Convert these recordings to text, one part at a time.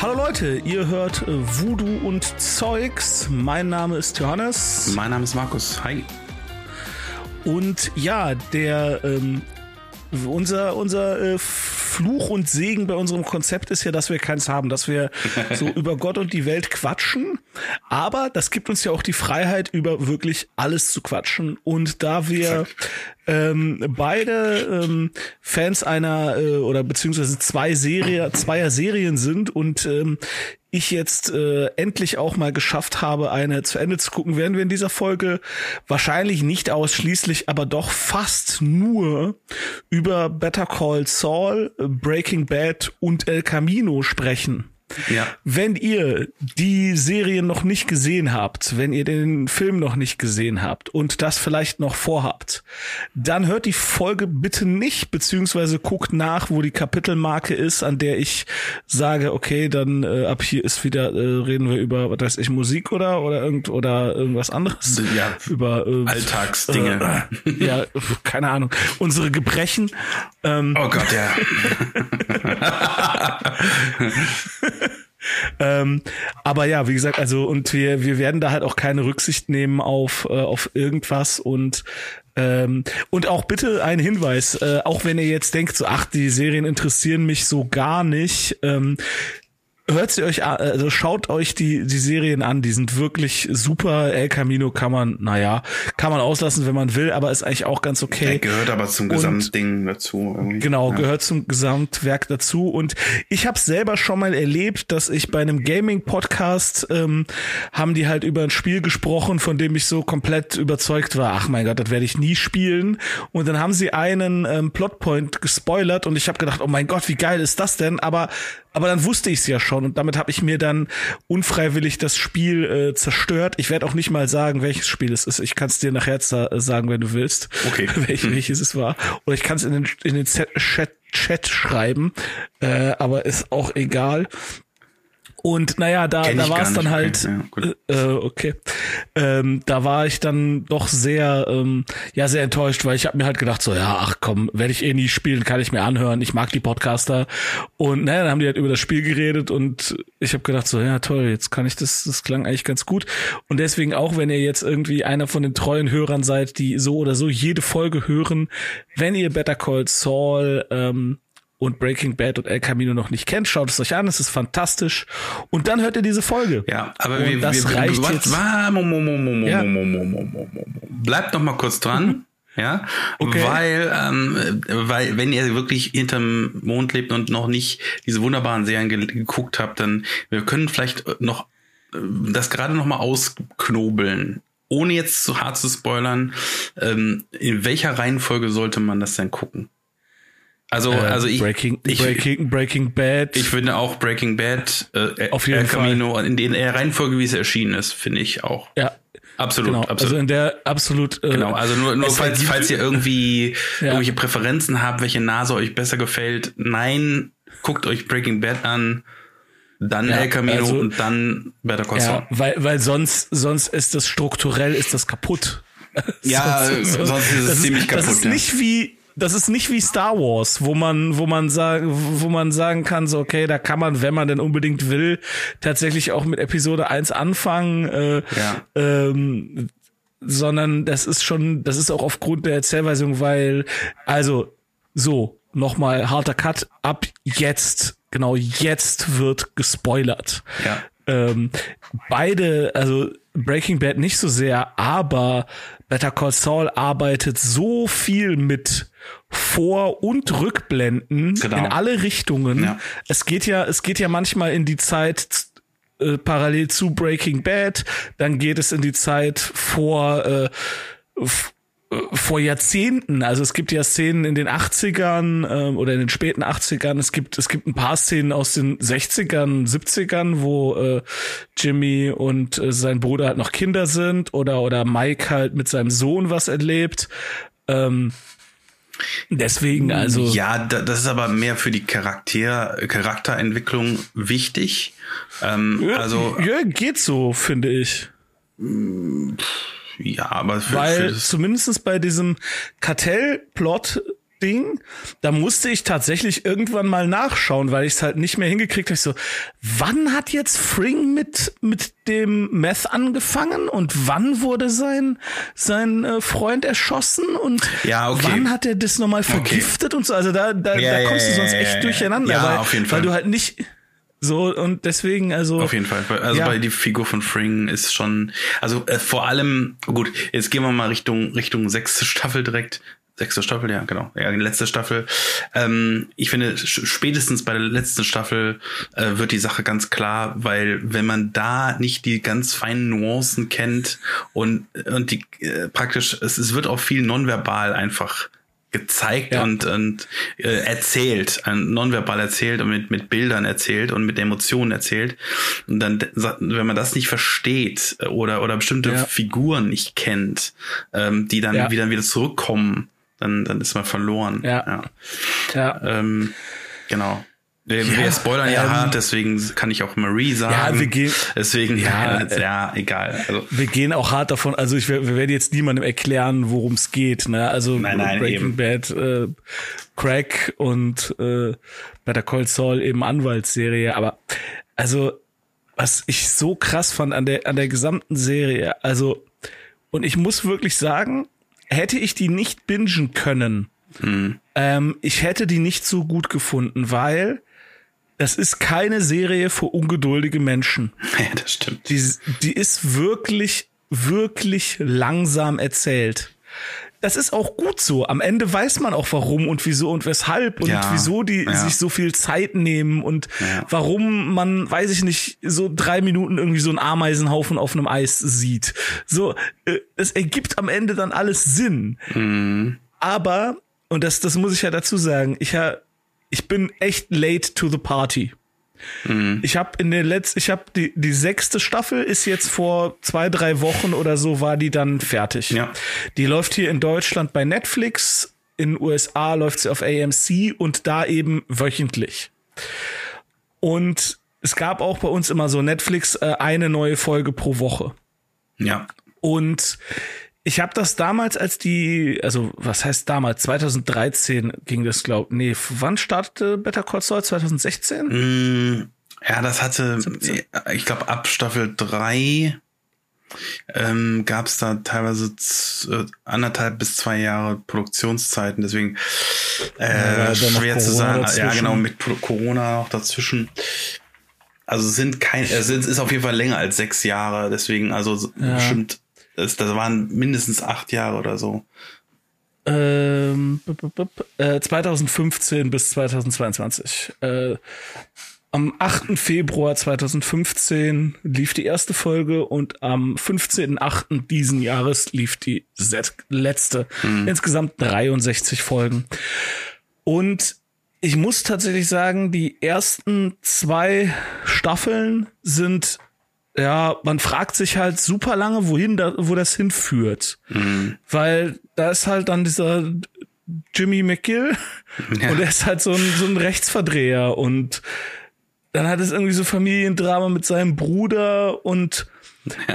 Hallo Leute, ihr hört Voodoo und Zeugs. Mein Name ist Johannes. Mein Name ist Markus. Hi. Und ja, der ähm, unser unser äh, Fluch und Segen bei unserem Konzept ist ja, dass wir keins haben, dass wir so über Gott und die Welt quatschen. Aber das gibt uns ja auch die Freiheit, über wirklich alles zu quatschen. Und da wir ähm, beide ähm, Fans einer äh, oder beziehungsweise zwei Serie, zweier Serien sind und ähm, ich jetzt äh, endlich auch mal geschafft habe, eine zu Ende zu gucken, werden wir in dieser Folge wahrscheinlich nicht ausschließlich, aber doch fast nur über Better Call Saul, Breaking Bad und El Camino sprechen. Ja. Wenn ihr die Serie noch nicht gesehen habt, wenn ihr den Film noch nicht gesehen habt und das vielleicht noch vorhabt, dann hört die Folge bitte nicht, beziehungsweise guckt nach, wo die Kapitelmarke ist, an der ich sage, okay, dann äh, ab hier ist wieder, äh, reden wir über, was weiß ich, Musik oder oder irgend oder irgendwas anderes. Ja, über äh, Alltagsdinge. Äh, ja, keine Ahnung. Unsere Gebrechen. Ähm, Oh Gott, ja. ähm, aber ja, wie gesagt, also und wir wir werden da halt auch keine Rücksicht nehmen auf äh, auf irgendwas und ähm, und auch bitte ein Hinweis, äh, auch wenn ihr jetzt denkt, so ach, die Serien interessieren mich so gar nicht. Ähm, Hört sie euch an, also schaut euch die, die Serien an, die sind wirklich super. El Camino kann man, naja, kann man auslassen, wenn man will, aber ist eigentlich auch ganz okay. Der gehört aber zum Und- Gesamtding dazu. Irgendwie. Genau, ja. gehört zum Gesamtwerk dazu. Und ich habe selber schon mal erlebt, dass ich bei einem Gaming-Podcast ähm, haben die halt über ein Spiel gesprochen, von dem ich so komplett überzeugt war. Ach mein Gott, das werde ich nie spielen. Und dann haben sie einen ähm, Plotpoint gespoilert und ich habe gedacht, oh mein Gott, wie geil ist das denn? Aber aber dann wusste ich es ja schon und damit habe ich mir dann unfreiwillig das Spiel äh, zerstört. Ich werde auch nicht mal sagen, welches Spiel es ist. Ich kann es dir nachher za- sagen, wenn du willst. Okay. Welch, welches es war. Oder ich kann es in den, in den Chat, Chat schreiben, äh, aber ist auch egal. Und naja, da, Kenn da war es dann halt, okay, ja, äh, äh, okay, ähm, da war ich dann doch sehr, ähm, ja, sehr enttäuscht, weil ich habe mir halt gedacht, so, ja, ach komm, werde ich eh nie spielen, kann ich mir anhören, ich mag die Podcaster. Und naja, dann haben die halt über das Spiel geredet und ich habe gedacht, so, ja, toll, jetzt kann ich das, das klang eigentlich ganz gut. Und deswegen auch, wenn ihr jetzt irgendwie einer von den treuen Hörern seid, die so oder so jede Folge hören, wenn ihr Better Call Saul, ähm, und Breaking Bad und El Camino noch nicht kennt, schaut es euch an, es ist fantastisch. Und dann hört ihr diese Folge. Ja, aber Und wir, das wir, reicht was, jetzt. Ja. Bleibt noch mal kurz dran. Ja, Okay. weil, ähm, weil wenn ihr wirklich hinterm Mond lebt und noch nicht diese wunderbaren Serien ge geguckt habt, dann wir können vielleicht noch äh, das gerade noch mal ausknobeln, ohne jetzt zu hart zu spoilern. Ähm, in welcher Reihenfolge sollte man das denn gucken? Also, Äh, also ich, Breaking, ich, Breaking, Breaking Bad. ich finde auch Breaking Bad, äh, Auf jeden El Camino, in der Reihenfolge, wie es erschienen ist, finde ich auch. ja, Absolut, genau. Also absolut. in der absolut. Äh, genau, also nur, nur falls, ergibt- falls ihr irgendwie Ja. irgendwelche Präferenzen habt, welche Nase euch besser gefällt, nein, guckt euch Breaking Bad an, dann Ja, El Camino also- und dann Better Call Ja, weil, weil sonst, sonst ist das strukturell, ist das kaputt. Ja, sonst ist es das ziemlich Das kaputt, ist ja. nicht wie, das ist nicht wie Star Wars, wo man, wo man sagen, wo man sagen kann, so, okay, da kann man, wenn man denn unbedingt will, tatsächlich auch mit Episode 1 anfangen, äh, Ja. ähm, sondern das ist schon, das ist auch aufgrund der Erzählweisung, weil, also, so, nochmal harter Cut, ab jetzt, genau jetzt wird gespoilert. Ja. Ähm, beide, also Breaking Bad nicht so sehr, aber Better Call Saul arbeitet so viel mit Vor- und Rückblenden Genau. in alle Richtungen. Ja. Es geht ja, es geht ja manchmal in die Zeit äh, parallel zu Breaking Bad, dann geht es in die Zeit vor äh, äh, vor Jahrzehnten, also es gibt ja Szenen in den 80ern ähm, oder in den späten 80ern, es gibt es gibt ein paar Szenen aus den 60ern, 70ern, wo äh, Jimmy und äh, sein Bruder halt noch Kinder sind oder oder Mike halt mit seinem Sohn was erlebt. Ähm, deswegen also Ja, da, das ist aber mehr für die Charakter, Charakterentwicklung wichtig. Ähm, ja, also ja, geht so, finde ich. Ja, aber für, Weil für zumindest bei diesem Kartellplot Ding, da musste ich tatsächlich irgendwann mal nachschauen, weil ich es halt nicht mehr hingekriegt habe. Ich so, wann hat jetzt Fring mit mit dem Meth angefangen und wann wurde sein sein äh, Freund erschossen und Ja, okay. wann hat er das nochmal vergiftet und so. Also da da, Ja, da ja, kommst du ja, sonst ja, echt durcheinander, Ja, weil, auf jeden weil du halt nicht so und deswegen also Auf jeden Fall. Also Ja. bei die Figur von Fring ist schon, also äh, vor allem, gut, jetzt gehen wir mal Richtung, Richtung sechste Staffel direkt. Sechste Staffel, ja, genau. Ja, die letzte Staffel. Ähm, ich finde, spätestens bei der letzten Staffel äh, wird die Sache ganz klar, weil wenn man da nicht die ganz feinen Nuancen kennt und, und die äh, praktisch, es, es wird auch viel nonverbal einfach gezeigt Ja. und, und äh, erzählt, äh, nonverbal erzählt und mit, mit Bildern erzählt und mit Emotionen erzählt. Und dann, wenn man das nicht versteht oder, oder bestimmte Ja. Figuren nicht kennt, ähm, die dann Ja. wieder, wieder zurückkommen, dann, dann ist man verloren. Ja. ja. Ähm, genau. Wir, Ja, wir spoilern ja ähm, hart, deswegen kann ich auch Marie sagen. Ja, wir gehen- Deswegen, Ja, ja, ja egal. Also, wir gehen auch hart davon, also ich, wir werden jetzt niemandem erklären, worum es geht. Ne? Also Nein, nein, Breaking eben. Bad, äh, Crack und äh, Better Call Saul eben Anwaltsserie. Aber also, was ich so krass fand an der, an der gesamten Serie, also, und ich muss wirklich sagen, hätte ich die nicht bingen können, ähm, ich hätte die nicht so gut gefunden, weil das ist keine Serie für ungeduldige Menschen ja, das stimmt. die, die ist wirklich, wirklich langsam erzählt. Das ist auch gut so. Am Ende weiß man auch warum und wieso und weshalb und Ja, wieso die ja. sich so viel Zeit nehmen und Ja. warum man, weiß ich nicht, so drei Minuten irgendwie so einen Ameisenhaufen auf einem Eis sieht. So, äh, es ergibt am Ende dann alles Sinn. Mhm. Aber, und das, das muss ich ja dazu sagen, ich, ich bin echt late to the party. Ich habe in der letzten, ich habe die die sechste Staffel ist jetzt vor zwei drei Wochen oder so war die dann fertig. Ja. Die läuft hier in Deutschland bei Netflix, in USA läuft sie auf AMC und da eben wöchentlich. Und es gab auch bei uns immer so Netflix äh, eine neue Folge pro Woche. Ja. Und ich habe das damals, als die, also was heißt damals? 2013 ging das, glaub. Nee, wann startete Better Call Saul? 2016? Mm, Ja, das hatte, ich glaube, ab Staffel 3 ähm, gab es da teilweise z- äh, anderthalb bis zwei Jahre Produktionszeiten, deswegen Ja, äh, noch schwer zu sagen. Ja, dazwischen. genau, mit Pro- Corona noch dazwischen. Also sind kein, es sind- ist auf jeden Fall länger als sechs Jahre, deswegen, also so- Ja. bestimmt, das, das waren mindestens acht Jahre oder so. Ähm, äh, 2015 bis 2022. Äh, am 8. Februar 2015 lief die erste Folge und am 15.8. diesen Jahres lief die letzte. Insgesamt 63 Folgen. Und ich muss tatsächlich sagen, die ersten zwei Staffeln sind, ja, man fragt sich halt super lange, wohin da, wo das hinführt. Weil da ist halt dann dieser Jimmy McGill Ja. und er ist halt so ein, so ein Rechtsverdreher und dann hat es irgendwie so Familiendrama mit seinem Bruder und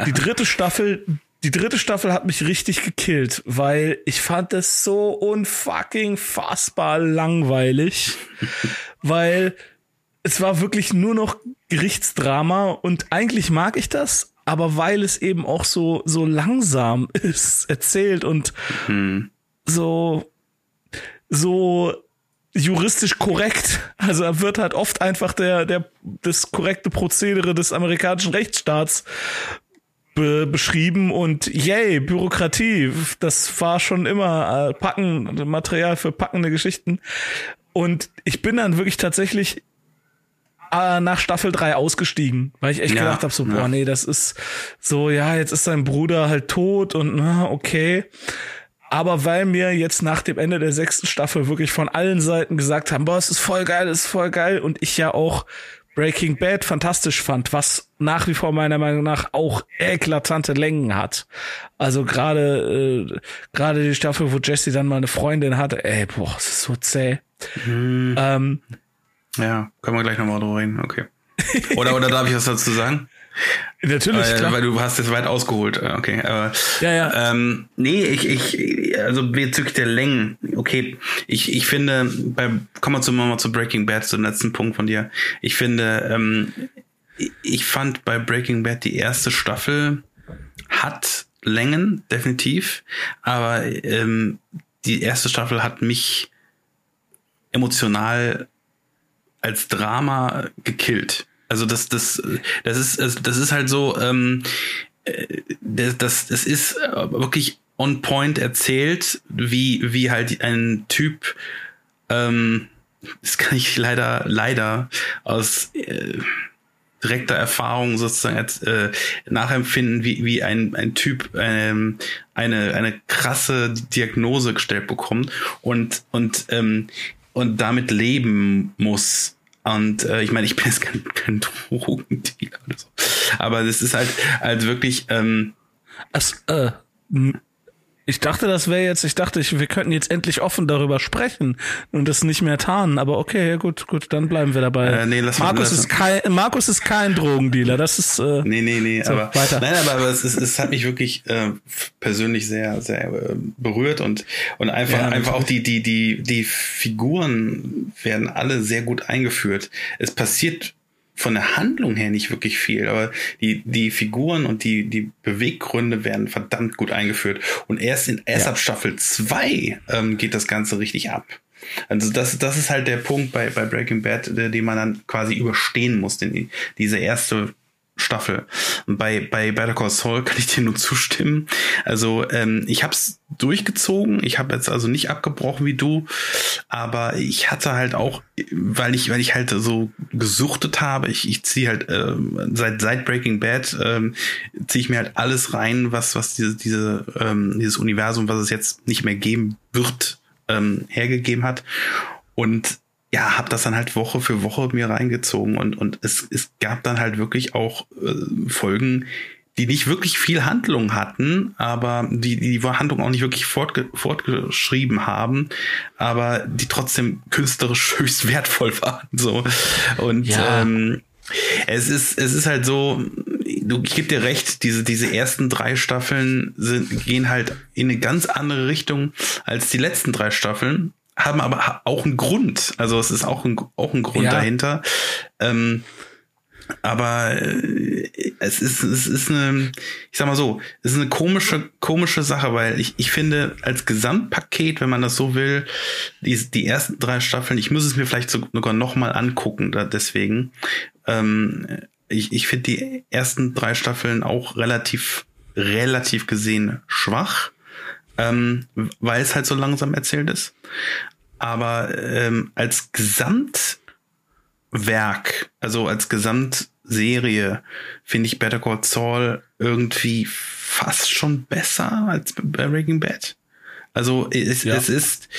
die dritte Staffel, die dritte Staffel hat mich richtig gekillt, weil ich fand es so unfucking fassbar langweilig, weil es war wirklich nur noch Gerichtsdrama und eigentlich mag ich das, aber weil es eben auch so so langsam ist erzählt und so so juristisch korrekt. Also da wird halt oft einfach der, der, das korrekte Prozedere des amerikanischen Rechtsstaats be beschrieben und yay, Bürokratie, das war schon immer äh, packen, Material für packende Geschichten. Und ich bin dann wirklich tatsächlich äh, nach Staffel 3 ausgestiegen, weil ich echt Ja, gedacht habe, so, ja. boah, nee, das ist so, ja, jetzt ist sein Bruder halt tot und na, okay. Aber weil mir jetzt nach dem Ende der sechsten Staffel wirklich von allen Seiten gesagt haben, boah, es ist voll geil, es ist voll geil und ich ja auch Breaking Bad fantastisch fand, was nach wie vor meiner Meinung nach auch eklatante Längen hat. Also gerade äh, gerade die Staffel, wo Jesse dann mal eine Freundin hatte, ey, boah, es ist so zäh. Ähm, Ja, können wir gleich nochmal drüber reden, okay. Oder, oder darf ich was dazu sagen? Natürlich, Weil, klar. weil du hast jetzt weit ausgeholt. Äh, Okay, aber Ja, ja. Ähm, nee, ich, ich, also bezüglich der Längen, okay, ich, ich finde, bei, kommen wir zu, mal zu Breaking Bad, zum letzten Punkt von dir. Ich finde, ähm, ich- ich fand bei Breaking Bad die erste Staffel hat Längen, definitiv, aber ähm, die erste Staffel hat mich emotional als Drama gekillt. Also das, das, das ist, das ist halt so, ähm, äh, das, das, das ist äh, wirklich on point erzählt, wie, wie halt ein Typ, ähm, das kann ich leider, leider aus äh, direkter Erfahrung sozusagen als, äh, nachempfinden, wie, wie ein, ein Typ ähm, eine, eine krasse Diagnose gestellt bekommt und, und, ähm, und damit leben muss. Und äh, ich meine, ich bin jetzt kein, kein Drogendealer oder so. Aber das ist halt, halt wirklich, ähm, Es, äh, ich dachte, das wäre jetzt, ich dachte, ich, wir könnten jetzt endlich offen darüber sprechen und das nicht mehr tarnen, aber okay, ja gut, gut, dann bleiben wir dabei. Äh, nee, lass Markus, lass- ist kein, Markus ist kein Drogendealer, das ist, äh, Nee, nee, nee, So, aber weiter. nein, aber, aber es, ist, es hat mich wirklich äh, persönlich sehr, sehr äh, berührt und und einfach Ja, einfach auch die die die die Figuren werden alle sehr gut eingeführt. Es passiert von der Handlung her nicht wirklich viel, aber die die Figuren und die die Beweggründe werden verdammt gut eingeführt und erst in erst Ja. ab Staffel 2 ähm, geht das ganze richtig ab. Also das, das ist halt der Punkt bei, bei Breaking Bad, der, den man dann quasi überstehen muss, den, diese erste Staffel. Bei, bei Better Call Saul kann ich dir nur zustimmen. Also ähm, ich habe es durchgezogen. Ich habe jetzt also nicht abgebrochen wie du, aber ich hatte halt auch, weil ich, weil ich halt so gesuchtet habe. Ich, ich ziehe halt ähm, seit seit Breaking Bad ähm, ziehe ich mir halt alles rein, was was diese diese ähm, dieses Universum, was es jetzt nicht mehr geben wird, ähm, hergegeben hat. Und ja, habe das dann halt Woche für Woche mir reingezogen und und es es gab dann halt wirklich auch äh, Folgen, die nicht wirklich viel Handlung hatten, aber die die Handlung auch nicht wirklich fortge fortgeschrieben haben, aber die trotzdem künstlerisch höchst wertvoll waren so und Ja. ähm, es ist es ist halt so du ich gebe dir recht diese diese ersten drei Staffeln sind gehen halt in eine ganz andere Richtung als die letzten drei Staffeln haben aber auch einen Grund. Also es ist auch ein auch ein Grund Ja. dahinter. Ähm, aber äh, es ist es ist eine ich sag mal so es ist eine komische komische Sache weil ich ich finde als Gesamtpaket wenn man das so will die die ersten drei Staffeln ich muss es mir vielleicht sogar noch mal angucken da deswegen. Ähm, ich ich finde die ersten drei Staffeln auch relativ relativ gesehen schwach ähm, weil es halt so langsam erzählt ist aber ähm, als Gesamtwerk, also als Gesamtserie, finde ich Better Call Saul irgendwie fast schon besser als Breaking Bad. Also es, Ja. es ist,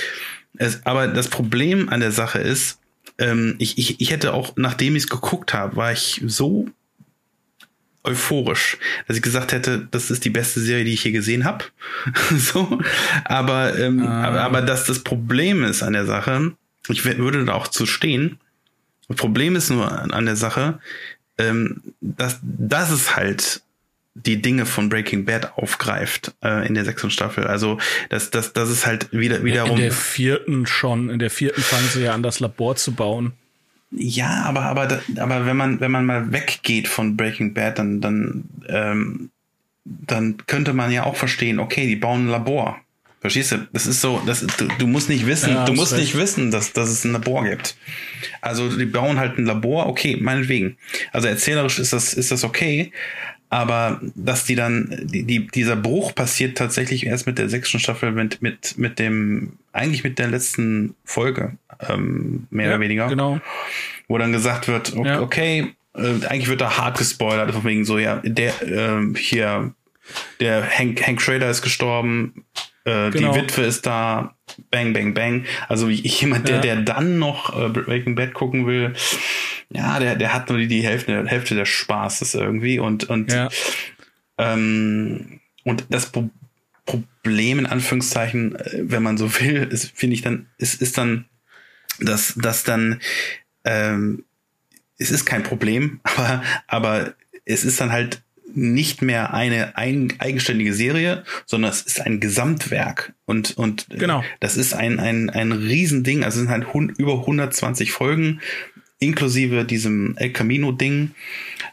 es, aber das Problem an der Sache ist, ähm, ich, ich, ich hätte auch, nachdem ich es geguckt habe, war ich so euphorisch, dass ich gesagt hätte, das ist die beste Serie, die ich hier gesehen habe. so, aber, ähm, Ah. aber aber dass das Problem ist an der Sache, ich würde da auch zu stehen. Das Problem ist nur an, der Sache, ähm, dass dass es halt die Dinge von Breaking Bad aufgreift äh, in der sechsten Staffel. Also dass dass dass es halt wieder wiederum in der vierten schon, in der vierten fangen sie ja an, das Labor zu bauen. Ja, aber aber aber wenn man wenn man mal weggeht von Breaking Bad, dann dann ähm, dann könnte man ja auch verstehen, okay, die bauen ein Labor. Verstehst du? Das ist so, das, du, du musst nicht wissen, Ja, du musst recht. nicht wissen, dass, dass es ein Labor gibt. Also die bauen halt ein Labor, okay, meinetwegen. Also erzählerisch ist das, ist das okay, aber dass die dann, die, die, dieser Bruch passiert tatsächlich erst mit der sechsten Staffel, mit, mit, mit dem, eigentlich mit der letzten Folge, ähm, mehr Ja, oder weniger Genau. wo dann gesagt wird, okay, Ja. okay äh, eigentlich wird da hart gespoilert, von wegen so, ja, der ähm, hier, der Hank, Hank Schrader ist gestorben, äh, Genau. die Witwe ist da, bang, bang, bang. Also jemand, der, Ja. der dann noch äh, Breaking Bad gucken will, ja, der, der hat nur die, die Hälfte, Hälfte des Spaßes irgendwie und, und Ja. ähm, und das Pro Problem in Anführungszeichen, äh, wenn man so will, ist, finde ich dann, ist, ist dann, dass, dass dann, ähm, es ist kein Problem, aber, aber es ist dann halt nicht mehr eine ein, eigenständige Serie, sondern es ist ein Gesamtwerk. Und, und genau. das ist ein, ein, ein Riesending. Also es sind halt über 120 Folgen, inklusive diesem El Camino-Ding,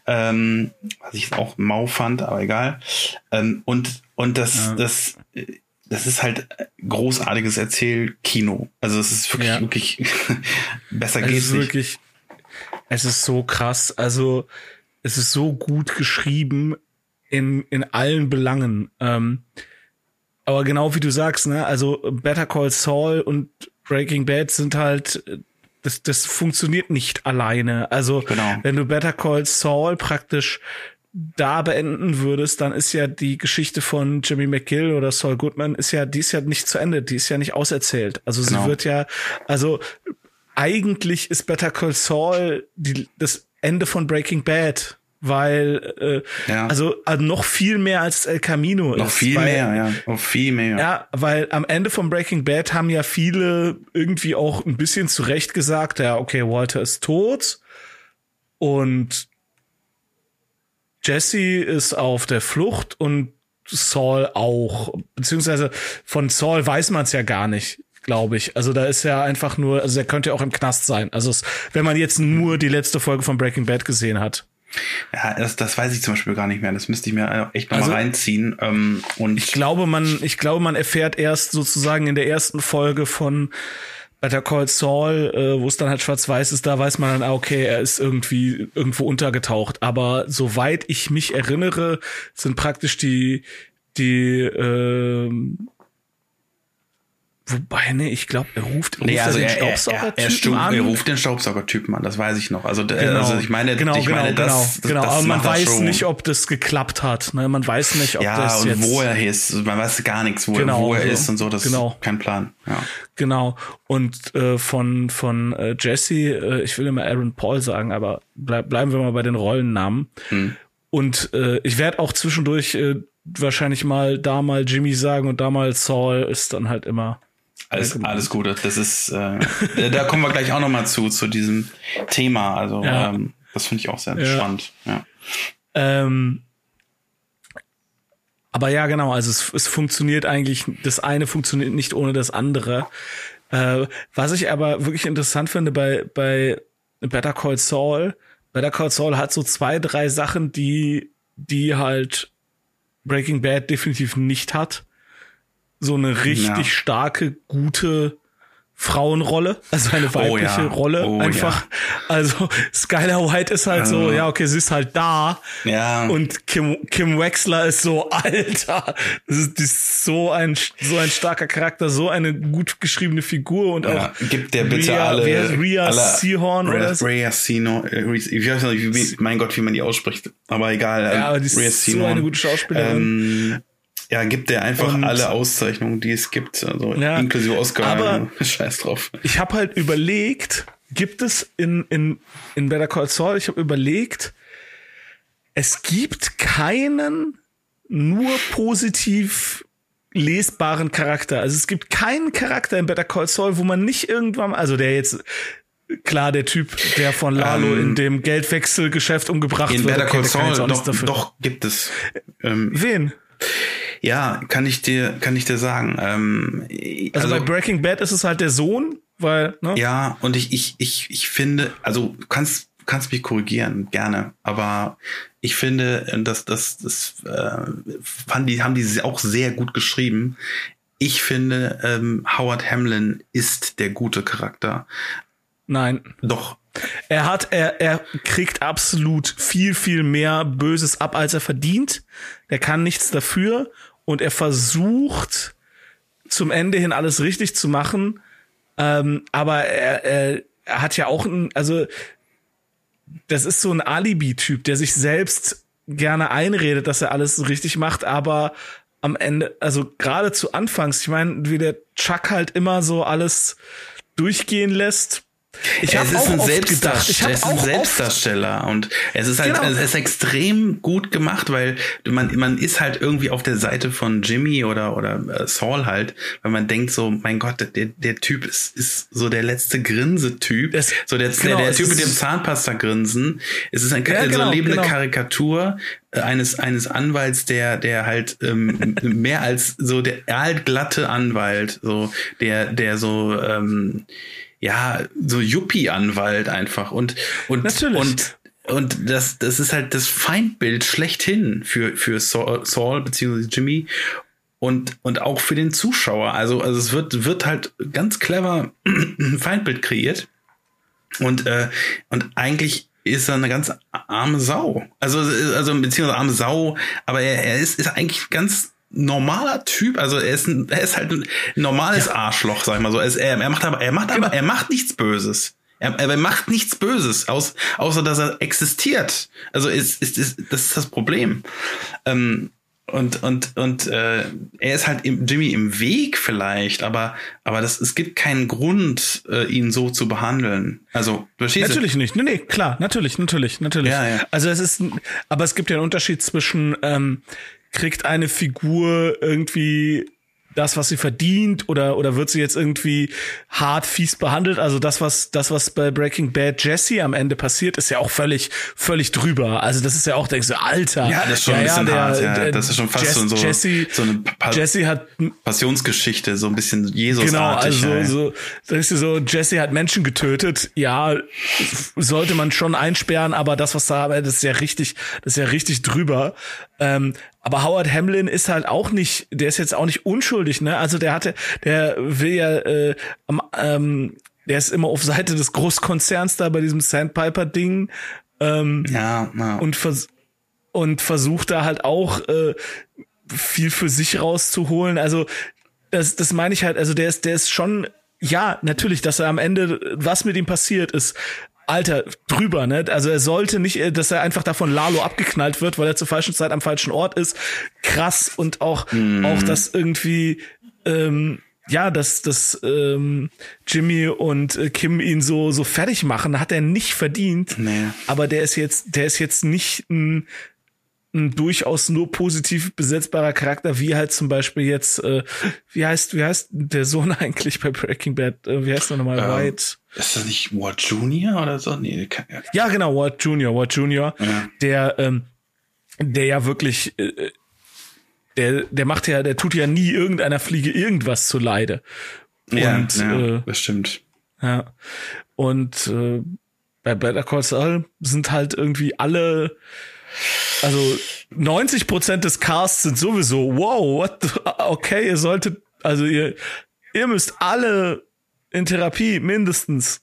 ähm, was ich auch mau fand, aber egal. Ähm, und, und das, ja. das, das ist halt großartiges Erzählkino. Also es ist wirklich, ja. wirklich besser es geht's ist nicht. Wirklich, es ist so krass. Also es ist so gut geschrieben in, in allen Belangen. Ähm, aber genau wie du sagst, ne, also Better Call Saul und Breaking Bad sind halt, das, das funktioniert nicht alleine. Also Genau. wenn du Better Call Saul praktisch da beenden würdest, dann ist ja die Geschichte von Jimmy McGill oder Saul Goodman ist ja, die ist ja nicht zu Ende, die ist ja nicht auserzählt. Also Genau. sie wird ja, also eigentlich ist Better Call Saul die, das Ende von Breaking Bad, weil äh, Ja. also, also noch viel mehr als El Camino Noch ist. viel weil, mehr, ja. Noch viel mehr. Ja, weil am Ende von Breaking Bad haben ja viele irgendwie auch ein bisschen zurecht gesagt, ja, okay, Walter ist tot und Jesse ist auf der Flucht und Saul auch. Beziehungsweise von Saul weiß man es ja gar nicht, glaube ich. Also da ist ja einfach nur, also er könnte ja auch im Knast sein. Also es, wenn man jetzt nur die letzte Folge von Breaking Bad gesehen hat. Ja, das, das weiß ich zum Beispiel gar nicht mehr. Das müsste ich mir echt noch Also- mal reinziehen. Ähm, und Ich glaube, man, ich glaube, man erfährt erst sozusagen in der ersten Folge von Better Call Saul, äh, wo es dann halt schwarz-weiß ist, da weiß man dann, ah, okay, er ist irgendwie irgendwo untergetaucht. Aber soweit ich mich erinnere, sind praktisch die, die, ähm, wobei, ne, ich glaube, er ruft, ruft Nee, also er er, den er, er, Staubsaugertypen er, an. er ruft den Staubsaugertypen an, das weiß ich noch. Also, der- Genau. also ich meine, genau, ich meine, genau, das, genau, genau. das aber man er weiß nicht, ob das geklappt hat. Ne? Man weiß nicht, ob ja, das und jetzt wo er ist, man weiß gar nichts, wo, Genau, er, wo er so. ist und so, das Genau. ist kein Plan. Ja. Genau. Und äh, von von äh, Jesse, äh, ich will immer Aaron Paul sagen, aber bleib, bleiben wir mal bei den Rollennamen. Hm. Und äh, ich werde auch zwischendurch äh, wahrscheinlich mal da mal Jimmy sagen und da mal Saul ist dann halt immer. Alles, alles Gute. Das ist, äh, da kommen wir gleich auch noch mal zu, zu diesem Thema. Also, Ja. ähm, das finde ich auch sehr Ja. spannend. Ja. Ähm, aber ja, genau, also es, es funktioniert eigentlich, das eine funktioniert nicht ohne das andere. Äh, was ich aber wirklich interessant finde bei, bei Better Call Saul, Better Call Saul hat so zwei, drei Sachen, die, die halt Breaking Bad definitiv nicht hat. So eine richtig Ja. starke, gute Frauenrolle, also eine weibliche ja. Rolle Oh, einfach. Also Skylar White ist halt so, Ja. ja, okay, sie ist halt da. Ja. Und Kim, Kim Wexler ist so, Alter, das ist, das ist so ein, so ein starker Charakter, so eine gut geschriebene Figur und Ja, auch gibt der bitte Rhea- alle. Rhea alle Seahorn oder Rhea, so? Rhea Sino, äh, ich weiß nicht, wie, mein Gott, wie man die ausspricht. Aber egal. Ja, aber die ist Rhea so eine gute Schauspielerin. Ähm, ja, gibt der einfach Und- alle Auszeichnungen, die es gibt, also Ja, inklusive Oscar. aber- Scheiß drauf. ich habe halt überlegt, gibt es in, in, in Better Call Saul, ich habe überlegt, es gibt keinen nur positiv lesbaren Charakter. Also es gibt keinen Charakter in Better Call Saul, wo man nicht irgendwann, also der jetzt klar der Typ, der von Lalo Ähm, in dem Geldwechselgeschäft umgebracht In wird. Better okay, Call Saul, doch, dafür. doch gibt es. Ähm, Wen? Ja, kann ich dir, kann ich dir sagen. Ähm, Also, bei Breaking Bad ist es halt der Sohn, weil, ne? Ja, und ich, ich, ich, ich finde, also du kannst, kannst mich korrigieren, gerne, aber ich finde, dass das, das äh, fand die, haben die auch sehr gut geschrieben. Ich finde, ähm, Howard Hamlin ist der gute Charakter. Nein. Doch, Er hat, er, er kriegt absolut viel, viel mehr Böses ab, als er verdient. Er kann nichts dafür und er versucht zum Ende hin alles richtig zu machen. Ähm, aber er, er, er hat ja auch ein, also das ist so ein Alibi-Typ, der sich selbst gerne einredet, dass er alles richtig macht, aber am Ende, also gerade zu Anfangs, ich meine, wie der Chuck halt immer so alles durchgehen lässt Ich es ist ein, Selbstdarsteller, es ist ein Selbstdarsteller und es ist halt Genau. es ist extrem gut gemacht, weil man man ist halt irgendwie auf der Seite von Jimmy oder oder äh, Saul halt, weil man denkt so, mein Gott, der der Typ ist ist so der letzte Grinse-Typ, so der genau, der, der Typ mit dem Zahnpasta-Grinsen. Es ist ein, Ja, so genau, eine lebende genau. Karikatur äh, eines eines Anwalts, der der halt ähm, mehr als so der altglatte Anwalt, so der der so ähm, ja so Yuppie-Anwalt einfach und und Natürlich. und und das das ist halt das Feindbild schlechthin für für Saul, Saul beziehungsweise Jimmy und und auch für den Zuschauer. Also also es wird wird halt ganz clever ein Feindbild kreiert und äh, und eigentlich ist er eine ganz arme Sau. Also also beziehungsweise arme Sau, aber er, er ist ist eigentlich ganz normaler Typ, also er ist ein, er ist halt ein normales Arschloch, sag ich mal so. Er, ist, er, er macht aber er macht aber er macht nichts Böses. Er, er macht nichts Böses, aus, außer dass er existiert. Also ist, ist, ist das ist das Problem. Ähm, und und und äh, er ist halt im, Jimmy im Weg vielleicht, aber aber das es gibt keinen Grund, äh, ihn so zu behandeln. Also verstehst du? Natürlich nicht. Nee, nee, klar, natürlich, natürlich, natürlich. Ja, ja. Also es ist, ein- aber es gibt ja einen Unterschied zwischen, ähm, kriegt eine Figur irgendwie das, was sie verdient, oder, oder wird sie jetzt irgendwie hart fies behandelt? Also das, was, das, was bei Breaking Bad Jesse am Ende passiert, ist ja auch völlig, völlig drüber. Also das ist ja auch, denkst du, Alter. Ja, das ist schon ein bisschen hart, ja. Das ist schon fast so- so- Jesse, so eine Pa- Jesse hat Passionsgeschichte, so ein bisschen Jesus Genau, also ja. so, denkst du so, Jesse hat Menschen getötet, ja, sollte man schon einsperren, aber das, was da, das ist ja richtig, das ist ja richtig drüber. Ähm, aber Howard Hamlin ist halt auch nicht, der ist jetzt auch nicht unschuldig, ne? Also der hatte, der will ja, äh, am, ähm, der ist immer auf Seite des Großkonzerns da bei diesem Sandpiper-Ding ähm, ja, ja. und, vers und versucht da halt auch äh, viel für sich rauszuholen. Also das, das meine ich halt, also der ist, der ist schon, ja, natürlich, dass er am Ende, was mit ihm passiert ist, Alter, drüber, ne? Also er sollte nicht, äh, dass er einfach davon Lalo abgeknallt wird, weil er zur falschen Zeit am falschen Ort ist. Krass und auch, auch das irgendwie, ähm, ja, dass, dass ähm, Jimmy und äh, Kim ihn so so fertig machen, hat er nicht verdient. Nee. Aber der ist jetzt, der ist jetzt nicht ein, ein durchaus nur positiv besetzbarer Charakter, wie halt zum Beispiel jetzt, äh, wie heißt, wie heißt der Sohn eigentlich bei Breaking Bad? Äh, wie heißt er nochmal? Ähm, White. Ist das nicht Ward Junior oder so? Nee, kann, ja. Ja, genau, Ward Junior, Ward Junior, Ja. der, ähm, der ja wirklich, äh, der, der macht ja, der tut ja nie irgendeiner Fliege irgendwas zu Leide. ja, Und, ja äh, das stimmt. Ja. Und äh, bei Better Call Saul sind halt irgendwie alle, also 90 Prozent des Casts sind sowieso, wow, what the, okay, ihr solltet, also ihr, ihr müsst alle in Therapie mindestens.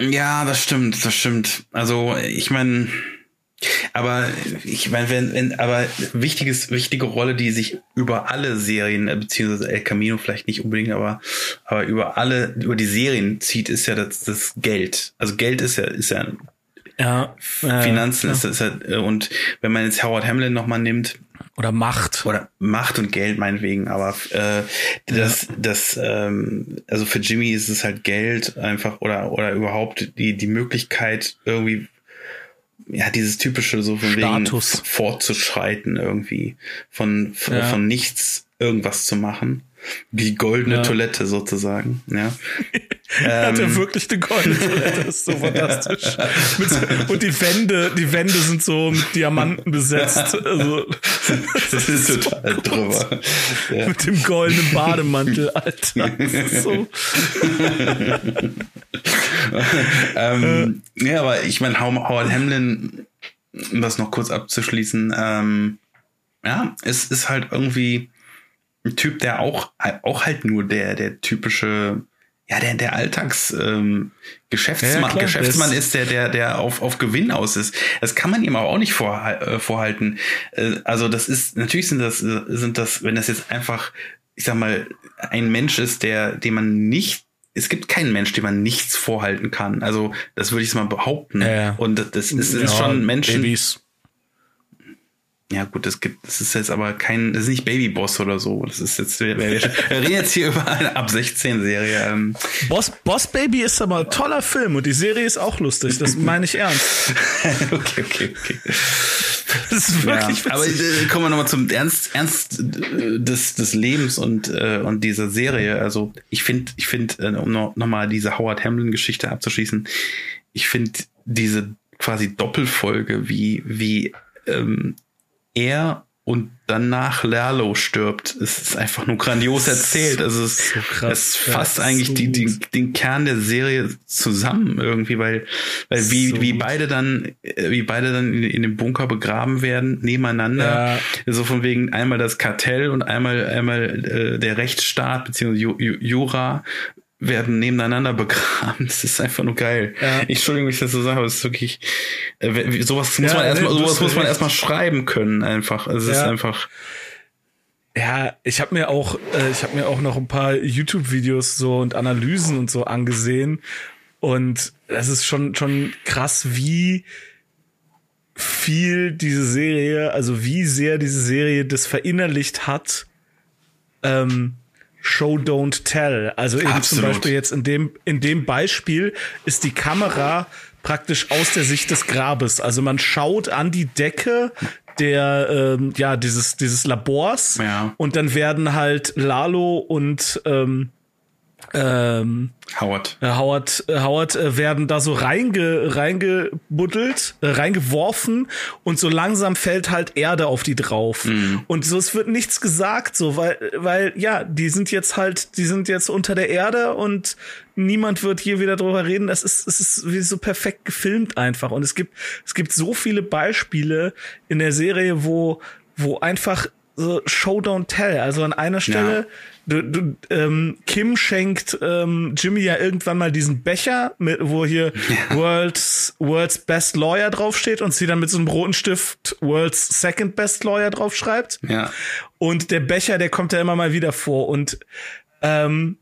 Ja, das stimmt, das stimmt. Also ich meine, aber ich meine, wenn, wenn, aber wichtiges, wichtige Rolle, die sich über alle Serien, äh, beziehungsweise El Camino vielleicht nicht unbedingt, aber, aber über alle, über die Serien zieht, ist ja das, das Geld. Also Geld ist ja, ist ja Ja. Finanzen ist, ist ja, äh, und wenn man jetzt Howard Hamlin nochmal nimmt, Oder Macht. oder Macht und Geld meinetwegen, aber äh, das, das, ähm, also für Jimmy ist es halt Geld einfach oder oder überhaupt die die Möglichkeit irgendwie ja dieses typische so von Status. wegen fortzuschreiten irgendwie von von, Ja. von nichts irgendwas zu machen die goldene Ja. Toilette sozusagen ja Hat er Ähm. wirklich eine goldene Toilette? Das ist so fantastisch. Mit, so- und die Wände, die Wände sind so mit Diamanten besetzt. Also, das ist total drüber ja. mit dem goldenen Bademantel, Alter. Das ist so. ähm, ja, aber ich meine, How- Howard Hamlin, um das noch kurz abzuschließen, ähm, ja, es ist halt irgendwie ein Typ, der auch, auch halt nur der, der typische, ja, der, der Alltags, ähm, Geschäftsmann, Ja, klar, Geschäftsmann ist, der, der, der auf, auf Gewinn aus ist. Das kann man ihm aber auch nicht vor, äh, vorhalten. Äh, also das ist, natürlich sind das, äh, sind das, wenn das jetzt einfach, ich sag mal, ein Mensch ist, der, dem man nicht es gibt keinen Mensch, dem man nichts vorhalten kann. Also, das würde ich mal behaupten. Ja. Und das ist, das sind Ja, schon Menschen. Babys. Ja gut, das gibt, das ist jetzt aber kein, das ist nicht Baby Boss oder so. Das ist jetzt, wir, reden jetzt hier über eine ab 16 Serie. Ähm. Boss, Boss Baby ist aber ein toller Film und die Serie ist auch lustig. Das meine ich ernst. okay, okay, okay. Das ist wirklich ja, aber äh, kommen wir nochmal zum Ernst, Ernst äh, des, des Lebens und, äh, und dieser Serie. Also ich finde, ich finde, äh, um noch, noch mal diese Howard Hamlin-Geschichte abzuschließen, ich finde diese quasi Doppelfolge, wie, wie ähm, er und danach Lerlo stirbt. Es ist einfach nur grandios erzählt. Also es, so es fasst ja, eigentlich so die, die, den Kern der Serie zusammen irgendwie, weil, weil wie, so wie beide dann, wie beide dann in, in, dem Bunker begraben werden, nebeneinander. Ja. So von wegen einmal das Kartell und einmal, einmal äh, der Rechtsstaat beziehungsweise Jura werden nebeneinander begraben. Das ist einfach nur geil. Ja. Ich entschuldige mich, dass ich so sage, aber es ist wirklich äh, sowas muss ja, man erstmal sowas muss man erstmal schreiben können einfach. Es ja. ist einfach ja, ich habe mir auch äh, ich habe mir auch noch ein paar YouTube Videos so und Analysen und so angesehen und das ist schon schon krass, wie viel diese Serie, also wie sehr diese Serie das verinnerlicht hat. Ähm, Show Don't Tell. Also eben Absolut. zum Beispiel jetzt in dem, in dem Beispiel ist die Kamera praktisch aus der Sicht des Grabes. Also man schaut an die Decke der ähm, ja dieses dieses Labors ja. und dann werden halt Lalo und ähm, ähm, Howard. Äh, Howard, äh, Howard äh, werden da so reinge, reingebuddelt, reingeworfen und so langsam fällt halt Erde auf die drauf. Mhm. Und so, es wird nichts gesagt, so, weil, weil, ja, die sind jetzt halt, die sind jetzt unter der Erde und niemand wird hier wieder drüber reden. Das ist, es ist wie so perfekt gefilmt einfach. Und es gibt, es gibt so viele Beispiele in der Serie, wo, wo einfach so Show Don't Tell. Also an einer Stelle, ja. Du, du, ähm, Kim schenkt ähm, Jimmy ja irgendwann mal diesen Becher, mit, wo hier ja. World's, World's Best Lawyer draufsteht und sie dann mit so einem roten Stift World's Second Best Lawyer draufschreibt. Ja. Und der Becher, der kommt ja immer mal wieder vor. Und ähm,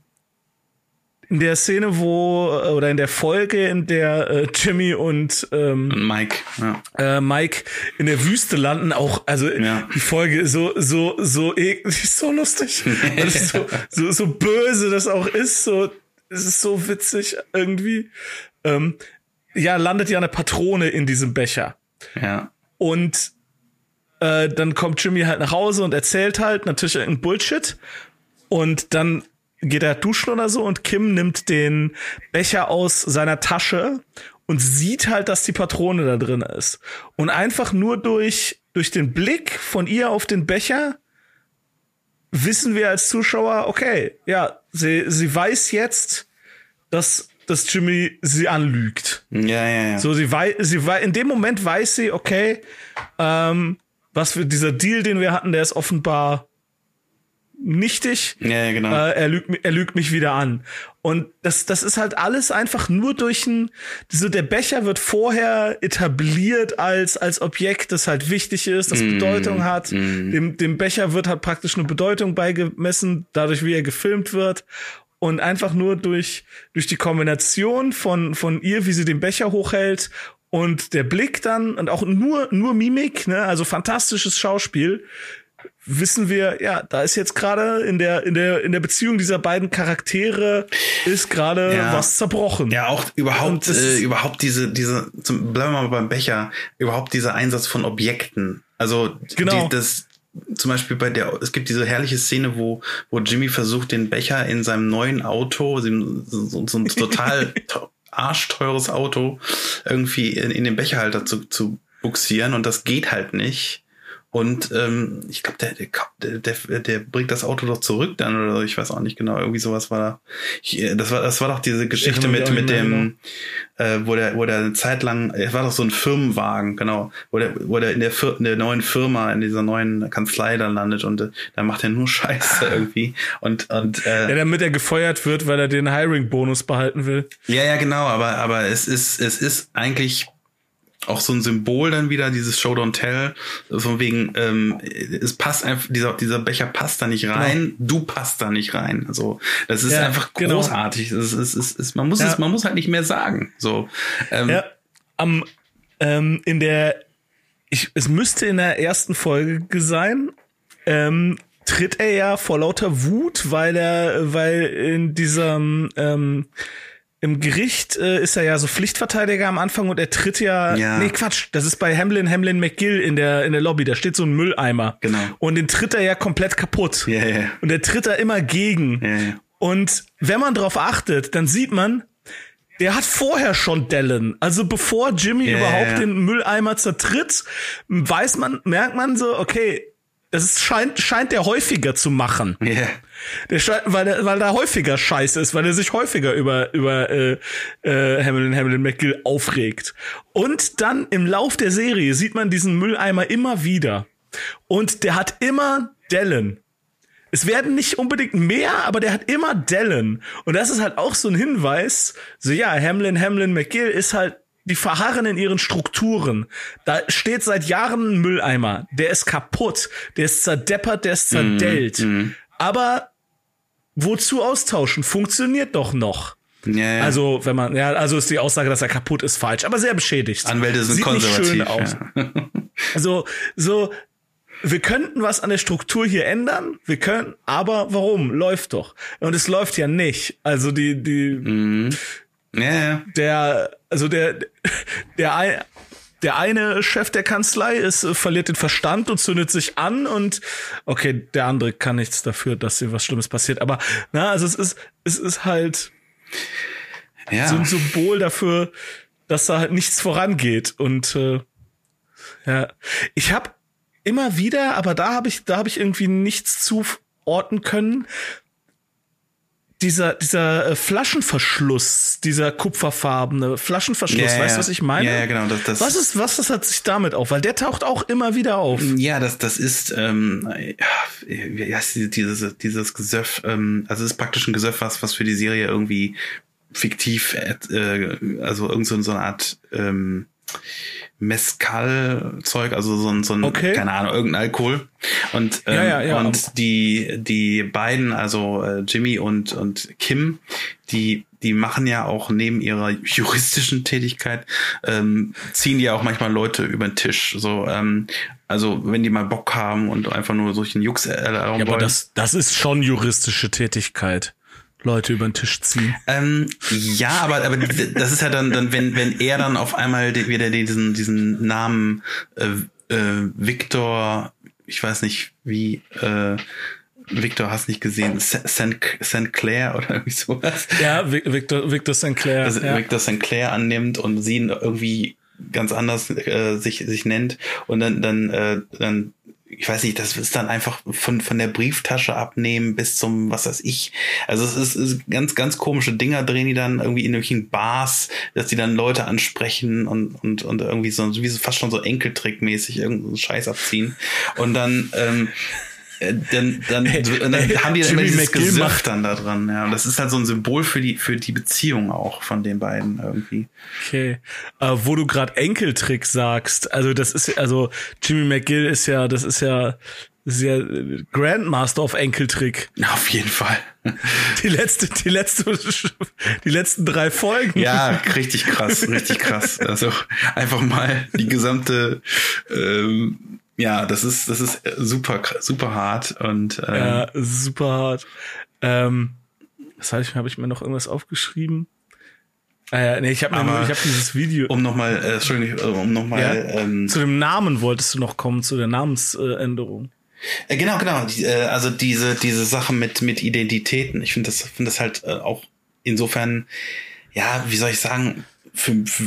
in der Szene, wo, oder in der Folge, in der äh, Jimmy und, ähm, und Mike, ja. äh, Mike in der Wüste landen, auch, also ja. die Folge so, so, so, ist so lustig. so, so, so böse das auch ist, so, es ist so witzig irgendwie. Ähm, ja, landet ja eine Patrone in diesem Becher. Ja. Und äh, dann kommt Jimmy halt nach Hause und erzählt halt natürlich ein Bullshit. Und dann geht er duschen oder so und Kim nimmt den Becher aus seiner Tasche und sieht halt, dass die Patrone da drin ist. Und einfach nur durch, durch den Blick von ihr auf den Becher wissen wir als Zuschauer, okay, ja, sie, sie weiß jetzt, dass, dass Jimmy sie anlügt. Ja, ja, ja. So, sie weiß, sie weiß, in dem Moment weiß sie, okay, ähm, was für dieser Deal, den wir hatten, der ist offenbar nichtig. Ja, genau. Äh, er, lügt, er lügt mich wieder an. Und das, das ist halt alles einfach nur durch ein, so der Becher wird vorher etabliert als, als Objekt, das halt wichtig ist, das mm, Bedeutung hat. Mm. Dem, dem Becher wird halt praktisch eine Bedeutung beigemessen, dadurch wie er gefilmt wird. Und einfach nur durch, durch die Kombination von, von ihr, wie sie den Becher hochhält und der Blick dann und auch nur, nur Mimik, ne, also fantastisches Schauspiel, wissen wir, ja, da ist jetzt gerade in der in der in der Beziehung dieser beiden Charaktere ist gerade ja. was zerbrochen. Ja, auch überhaupt äh, überhaupt diese diese zum, bleiben wir mal beim Becher, überhaupt dieser Einsatz von Objekten. Also genau. die, das zum Beispiel bei der, es gibt diese herrliche Szene, wo, wo Jimmy versucht, den Becher in seinem neuen Auto, so, so, so ein total arschteures Auto, irgendwie in, in den Becherhalter zu, zu buxieren und das geht halt nicht. Und ähm, ich glaube, der, der, der, der bringt das Auto doch zurück dann oder ich weiß auch nicht genau. Irgendwie sowas war da. Ich, äh, das war das war doch diese Geschichte mit mit dem, genau. äh, wo der wo der eine Zeit lang, es war doch so ein Firmenwagen, genau, wo der wo der in der, Fir in der neuen Firma in dieser neuen Kanzlei dann landet und äh, da macht er nur Scheiße irgendwie und und äh, ja, damit er gefeuert wird, weil er den Hiring Bonus behalten will. Ja ja genau, aber aber es ist es ist eigentlich auch so ein Symbol dann wieder, dieses Show Don't Tell, von wegen, ähm, es passt einfach, dieser, dieser Becher passt da nicht rein, genau. du passt da nicht rein. Also, das ist ja, einfach genau. großartig. Genau. Es, es, es, es, man muss ja. es, man muss halt nicht mehr sagen. So, ähm, ja, am, ähm, in der ich, es müsste in der ersten Folge sein, ähm, tritt er ja vor lauter Wut, weil er, weil in diesem ähm, im Gericht äh, ist er ja so Pflichtverteidiger am Anfang und er tritt ja, Ja. nee Quatsch, das ist bei Hamlin Hamlin McGill in der in der Lobby, da steht so ein Mülleimer Genau. und den tritt er ja komplett kaputt Ja, ja. und der tritt da immer gegen ja. und wenn man drauf achtet, dann sieht man, der hat vorher schon Dellen. Also bevor Jimmy überhaupt den Mülleimer zertritt, weiß man, merkt man so, okay, es ist- scheint, scheint der häufiger zu machen. Ja. Der scheint, weil er, weil er häufiger scheiße ist, weil er sich häufiger über, über äh, äh, Hamilton, Hamilton McGill aufregt. Und dann im Lauf der Serie sieht man diesen Mülleimer immer wieder. Und der hat immer Dellen. Es werden nicht unbedingt mehr, aber der hat immer Dellen. Und das ist halt auch so ein Hinweis, so ja, Hamlin, Hamlin, McGill ist halt, die verharren in ihren Strukturen. Da steht seit Jahren ein Mülleimer. Der ist kaputt, der ist zerdeppert, der ist zerdellt. Aber wozu austauschen? Funktioniert doch noch. Ja, ja. Also, wenn man, ja, also ist die Aussage, dass er kaputt ist, falsch, aber sehr beschädigt. Anwälte sind Sieht konservativ. Nicht schön aus. Ja. Also, so, wir könnten was an der Struktur hier ändern, wir können, aber warum? Läuft doch. Und es läuft ja nicht. Also die, die, ja, ja. der, also der, der, der eine Chef der Kanzlei ist, äh, verliert den Verstand und zündet sich an und okay, der andere kann nichts dafür, dass hier was Schlimmes passiert. Aber na, also es ist, es ist halt ja. so ein Symbol dafür, dass da halt nichts vorangeht. Und äh, ja, ich habe immer wieder, aber da habe ich, da habe ich irgendwie nichts zuordnen können. Dieser, dieser äh, Flaschenverschluss, dieser kupferfarbene Flaschenverschluss, Ja, weißt du, ja. was ich meine? Ja, ja, genau, das- das- was ist, was das hat sich damit auf? Weil der taucht auch immer wieder auf. Ja, das, das ist, ähm, ja, wie heißt die- dieses, dieses Gesöff, ähm, also es ist praktisch ein Gesöff, was, was für die Serie irgendwie fiktiv, äh, also irgend so, so eine Art ähm, Mezcal-Zeug, also so ein, so ein Okay. keine Ahnung, irgendein Alkohol. Und, ähm, Ja, ja, ja, und die, die beiden, also äh, Jimmy und, und Kim, die, die machen ja auch neben ihrer juristischen Tätigkeit, ähm, ziehen die ja auch manchmal Leute über den Tisch. So, ähm, also wenn die mal Bock haben und einfach nur solchen Jux erlauben Ja, aber wollen. das, das ist schon juristische Tätigkeit. Leute über den Tisch ziehen. Ähm, ja, aber, aber das ist ja dann, dann wenn, wenn er dann auf einmal wieder diesen, diesen Namen äh, äh, Victor, ich weiß nicht wie, äh, Victor hast nicht gesehen, St. St. Clair oder irgendwie sowas. Ja, Vi- Victor, Victor Sinclair. Also ja. Victor St. Clair annimmt und sie ihn irgendwie ganz anders äh, sich sich nennt und dann dann äh, dann ich weiß nicht, das ist dann einfach von von der Brieftasche abnehmen bis zum was weiß ich. Also es ist, ist ganz ganz komische Dinger drehen die dann irgendwie in irgendwelchen Bars, dass die dann Leute ansprechen und und und irgendwie so wie so fast schon so Enkeltrickmäßig irgendeinen Scheiß abziehen und dann ähm, äh, dann, dann, dann ey, haben die dann immer dieses macht- dann da dran. Ja. Und das ist halt so ein Symbol für die, für die Beziehung auch von den beiden irgendwie. Okay. Äh, wo du gerade Enkeltrick sagst, also das ist also Jimmy McGill ist ja, das ist ja, äh, Grandmaster of Enkeltrick. Auf jeden Fall. Die letzte, die letzte, die letzten drei Folgen. Ja, richtig krass, richtig krass. Also einfach mal die gesamte, ähm, ja, das ist, das ist super, super hart und ähm, Ja, super hart. Ähm, was habe ich, habe ich mir noch irgendwas aufgeschrieben? Äh, nee, ich habe habe dieses Video. um nochmal, äh, Entschuldigung, äh, um nochmal, Ja? ähm, Zu dem Namen wolltest du noch kommen, zu der Namensänderung. Äh, Genau, genau. Die, äh, also diese diese Sache mit mit Identitäten. Ich finde das finde das halt äh, auch insofern ja, wie soll ich sagen, für, für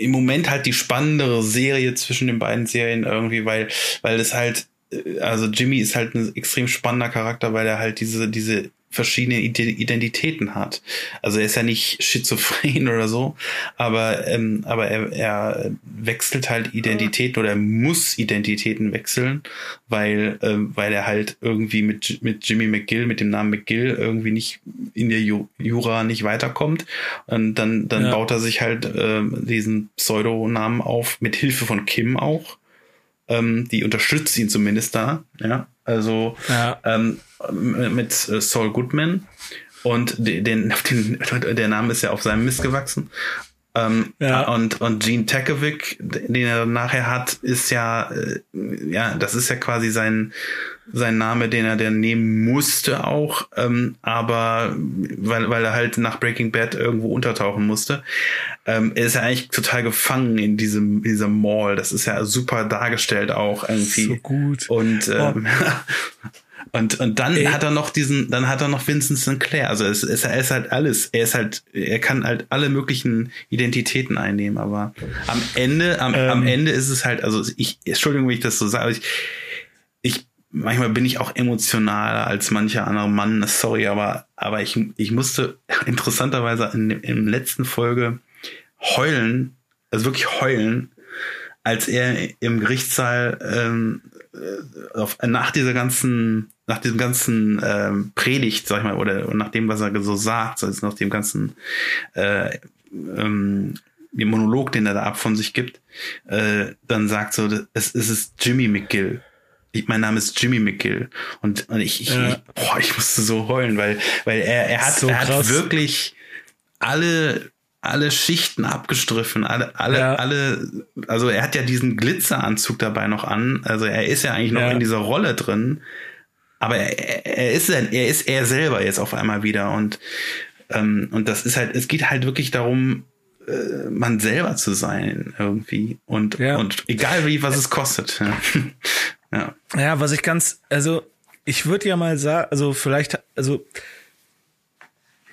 im Moment halt die spannendere Serie zwischen den beiden Serien irgendwie, weil weil es halt äh, also Jimmy ist halt ein extrem spannender Charakter, weil er halt diese diese verschiedene Ide- Identitäten hat. Also er ist ja nicht schizophren oder so, aber ähm, aber er, er wechselt halt Identitäten oder er muss Identitäten wechseln, weil ähm, weil er halt irgendwie mit mit Jimmy McGill mit dem Namen McGill irgendwie nicht in der Ju Jura nicht weiterkommt und dann dann Ja. baut er sich halt ähm, diesen Pseudonamen auf mit Hilfe von Kim auch. Ähm, die unterstützt ihn zumindest da, ja. Also Ja. ähm, mit äh, Saul Goodman und de- den, den, der Name ist ja auf seinem Mist gewachsen. Ähm, ja. und, und Gene Tekovic, den er nachher hat, ist ja, äh, ja, das ist ja quasi sein, sein Name, den er dann nehmen musste auch, ähm, aber weil, weil er halt nach Breaking Bad irgendwo untertauchen musste. Ähm, er ist ja eigentlich total gefangen in diesem, dieser Mall. Das ist ja super dargestellt auch irgendwie. So gut. Und ähm, oh. Und, und dann Ey. hat er noch diesen, dann hat er noch Vincent Sinclair. Also es, es, er ist halt alles. Er ist halt, er kann halt alle möglichen Identitäten einnehmen. Aber am Ende, am, ähm. am Ende ist es halt, also ich, Entschuldigung, wenn ich das so sage, ich, ich, manchmal bin ich auch emotionaler als mancher andere Mann. Sorry, aber, aber ich, ich musste interessanterweise in, in der letzten Folge heulen, also wirklich heulen, als er im Gerichtssaal ähm, äh, auf, nach dieser ganzen, nach diesem ganzen ähm, Predigt, sag ich mal, oder nach dem, was er so sagt, also nach dem ganzen äh, ähm, Monolog, den er da ab von sich gibt, äh, dann sagt so, es, es ist Jimmy McGill. Ich, mein Name ist Jimmy McGill und, und ich, ich, ja. ich, boah, ich musste so heulen, weil, weil er, er hat, so er hat wirklich alle alle Schichten abgestriffen, alle, alle, ja. alle, also er hat ja diesen Glitzeranzug dabei noch an, also er ist ja eigentlich noch ja. in dieser Rolle drin, aber er, er ist er ist er selber jetzt auf einmal wieder und ähm, und das ist halt, es geht halt wirklich darum, äh, man selber zu sein irgendwie und ja. und egal wie was es kostet. ja. ja, was ich ganz, also ich würde ja mal sagen, also vielleicht, also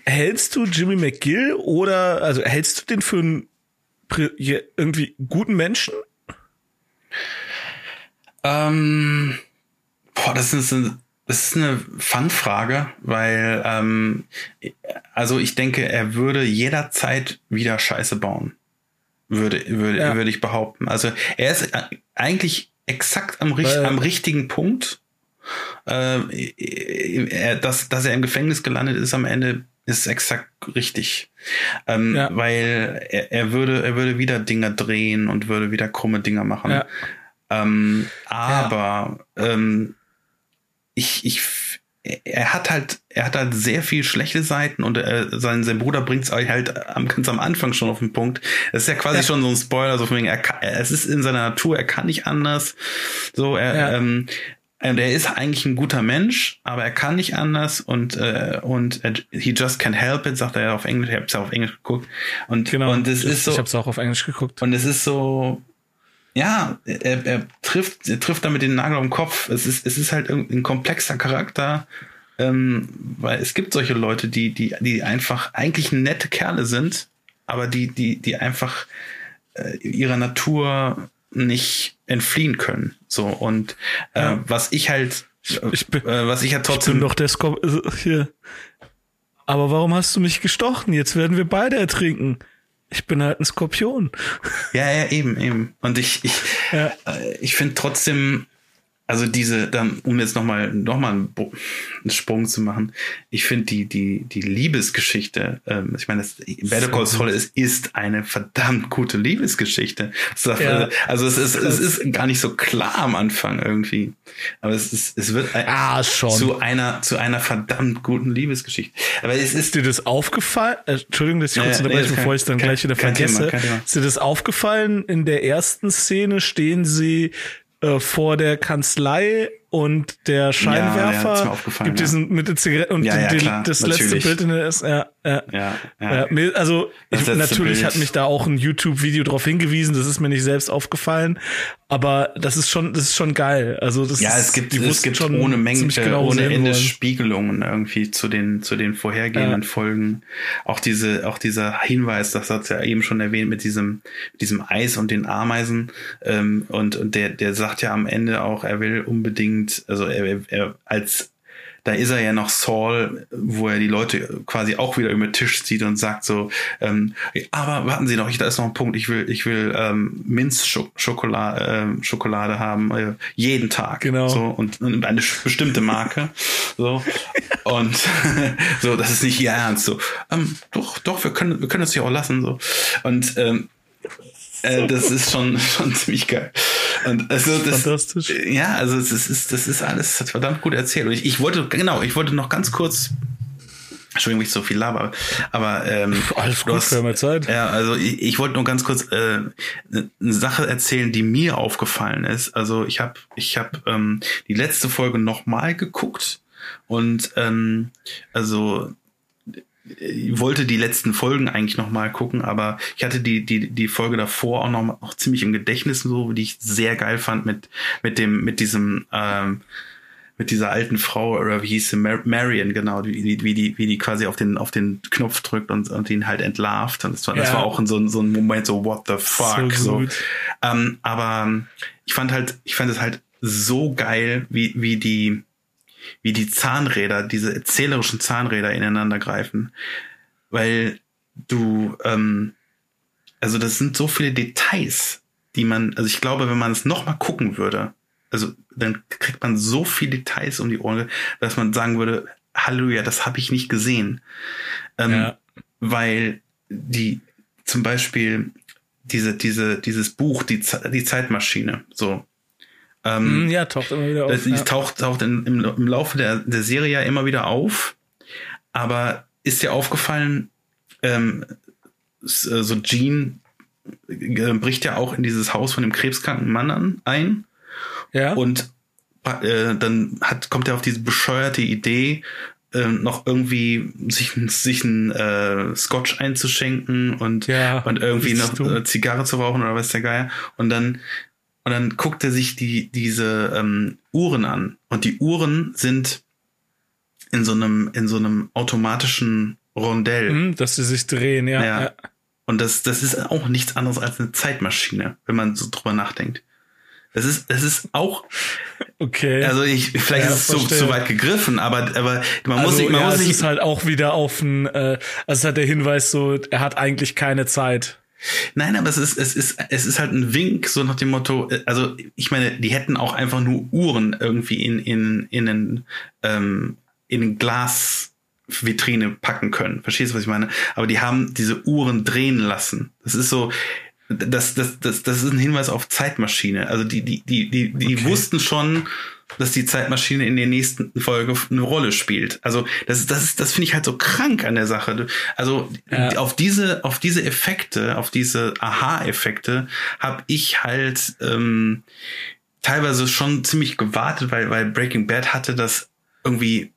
hältst du Jimmy McGill oder also hältst du den für einen irgendwie guten Menschen? Ähm, boah, das ist eine, das ist eine Fangfrage, weil ähm, also ich denke, er würde jederzeit wieder Scheiße bauen, würde würde ja. würde ich behaupten. Also er ist eigentlich exakt am, am richtigen Punkt. Äh, dass, dass er im Gefängnis gelandet ist am Ende ist exakt richtig. Ähm, ja. Weil er, er würde, er würde wieder Dinger drehen und würde wieder krumme Dinger machen. Ja. Ähm, aber ja. ähm, ich, ich, er hat halt, er hat halt sehr viel schlechte Seiten und er, sein, sein Bruder bringt es halt am, ganz am Anfang schon auf den Punkt. Es ist ja quasi schon so ein Spoiler, so von wegen, er kann, es ist in seiner Natur, er kann nicht anders. So, er, ähm, und er ist eigentlich ein guter Mensch, aber er kann nicht anders und äh, und he just can't help it, sagt er ja auf Englisch. Ich habe es ja auf Englisch geguckt und genau, und es ist so. Ich habe es auch auf Englisch geguckt. Und es ist so, ja, er, er trifft er trifft damit den Nagel am Kopf. Es ist es ist halt ein komplexer Charakter, ähm, weil es gibt solche Leute, die die die einfach eigentlich nette Kerle sind, aber die die die einfach äh, ihrer Natur nicht entfliehen können. So und äh, ja. was ich halt, ich bin, äh, was ich halt trotzdem. Ich bin doch der Skop also hier. Aber warum hast du mich gestochen? Jetzt werden wir beide ertrinken. Ich bin halt ein Skorpion. Ja, ja, eben, eben. Und ich, ich, ja. äh, ich finde trotzdem, also diese, dann, um jetzt nochmal noch mal einen, einen Sprung zu machen, ich finde die, die, die Liebesgeschichte, ähm, ich meine, Better Call Saul ist, ist eine verdammt gute Liebesgeschichte. Ja. Also es ist, es ist gar nicht so klar am Anfang irgendwie. Aber es ist, es wird ah, zu einer, zu einer verdammt guten Liebesgeschichte. Aber es ist, ist dir das aufgefallen? Äh, Entschuldigung, dass ich kurz ja, unterbreche, nee, bevor ich es dann kein, gleich wieder vergesse. Thema, ist dir das aufgefallen? In der ersten Szene stehen sie äh, vor der Kanzlei und der Scheinwerfer ja, ja, gibt diesen mit der Zigarette und ja, die, klar, das letzte Bild in der ist ja, ja, ja, also ich, natürlich Bild. hat mich da auch ein YouTube Video darauf hingewiesen das ist mir nicht selbst aufgefallen aber das ist schon, das ist schon geil. Also das ja, es gibt, es gibt schon ohne Menge, genau ohne Ende wollen. Spiegelungen irgendwie zu den, zu den vorhergehenden. Folgen. Auch diese, auch dieser Hinweis, das hat ja eben schon erwähnt mit diesem, diesem Eis und den Ameisen. Ähm, und, und der, der sagt ja am Ende auch, er will unbedingt, also er, er als da ist er ja noch Saul, wo er die Leute quasi auch wieder über den Tisch zieht und sagt so, ähm, aber warten Sie noch, ich, da ist noch ein Punkt, ich will, ich will ähm, Minzschokolade äh, Schokolade haben, äh, jeden Tag. Genau. So, und, und eine bestimmte Marke. so. Und so, das ist nicht ihr Ernst. So, ähm, doch, doch, wir können, wir können das ja auch lassen. So. Und ähm, äh, das ist schon, schon ziemlich geil. Und also das, Fantastisch. Ja, also es ist, das ist alles verdammt gut erzählt. Und ich, ich wollte, genau, ich wollte noch ganz kurz Entschuldigung, ich so viel laber, aber ähm, Alles gut, hast, wir Zeit. Ja, also ich, ich wollte nur ganz kurz äh, eine Sache erzählen, die mir aufgefallen ist. Also ich habe ich hab, ähm, die letzte Folge nochmal geguckt und ähm, also wollte die letzten Folgen eigentlich noch mal gucken, aber ich hatte die die die Folge davor auch noch, mal, auch ziemlich im Gedächtnis so, die ich sehr geil fand mit mit dem mit diesem ähm, mit dieser alten Frau oder wie hieß sie Mar Marion genau wie, wie die wie die quasi auf den auf den Knopf drückt und und ihn halt entlarvt und das war, ja. das war auch in so so ein Moment so what the fuck so, so. Ähm, aber ich fand halt ich fand es halt so geil wie wie die wie die Zahnräder, diese erzählerischen Zahnräder ineinander greifen. Weil du, ähm, also das sind so viele Details, die man, also ich glaube, wenn man es nochmal gucken würde, also dann kriegt man so viele Details um die Ohren, dass man sagen würde, Halleluja, das habe ich nicht gesehen. Ähm, ja. Weil die zum Beispiel diese, diese, dieses Buch, die, die Zeitmaschine, so, ähm, mhm, ja, taucht immer wieder auf. Das, ja. taucht, taucht in, im, im Laufe der, der Serie ja immer wieder auf. Aber ist dir aufgefallen, ähm, so Jean äh, bricht ja auch in dieses Haus von dem krebskranken Mann an, ein. Ja. Und äh, dann hat, kommt er auf diese bescheuerte Idee, äh, noch irgendwie sich, sich ein äh, Scotch einzuschenken und, ja, und irgendwie noch äh, Zigarre zu rauchen oder was der Geier. Und dann und dann guckt er sich die, diese ähm, Uhren an. Und die Uhren sind in so einem, in so einem automatischen Rondell. Mhm, dass sie sich drehen, ja. ja. ja. Und das, das ist auch nichts anderes als eine Zeitmaschine, wenn man so drüber nachdenkt. Das ist, das ist auch. Okay. Also ich, vielleicht ja, ist es zu, zu weit gegriffen, aber, aber man also, muss sich, man ja, muss sich. Es ist halt auch wieder auf ein, äh, also es hat der Hinweis so, er hat eigentlich keine Zeit. Nein, aber es ist, es ist, es ist halt ein Wink, so nach dem Motto, also ich meine, die hätten auch einfach nur Uhren irgendwie in, in, in einen, ähm, in ein Glasvitrine packen können. Verstehst du, was ich meine? Aber die haben diese Uhren drehen lassen. Das ist so, das, das, das, das ist ein Hinweis auf Zeitmaschine. Also die, die, die, die, die okay. wussten schon, dass die Zeitmaschine in der nächsten Folge eine Rolle spielt. Also das ist, das ist, das finde ich halt so krank an der Sache. Also ja. auf diese, auf diese Effekte, auf diese Aha-Effekte habe ich halt ähm, teilweise schon ziemlich gewartet, weil, weil Breaking Bad hatte das irgendwie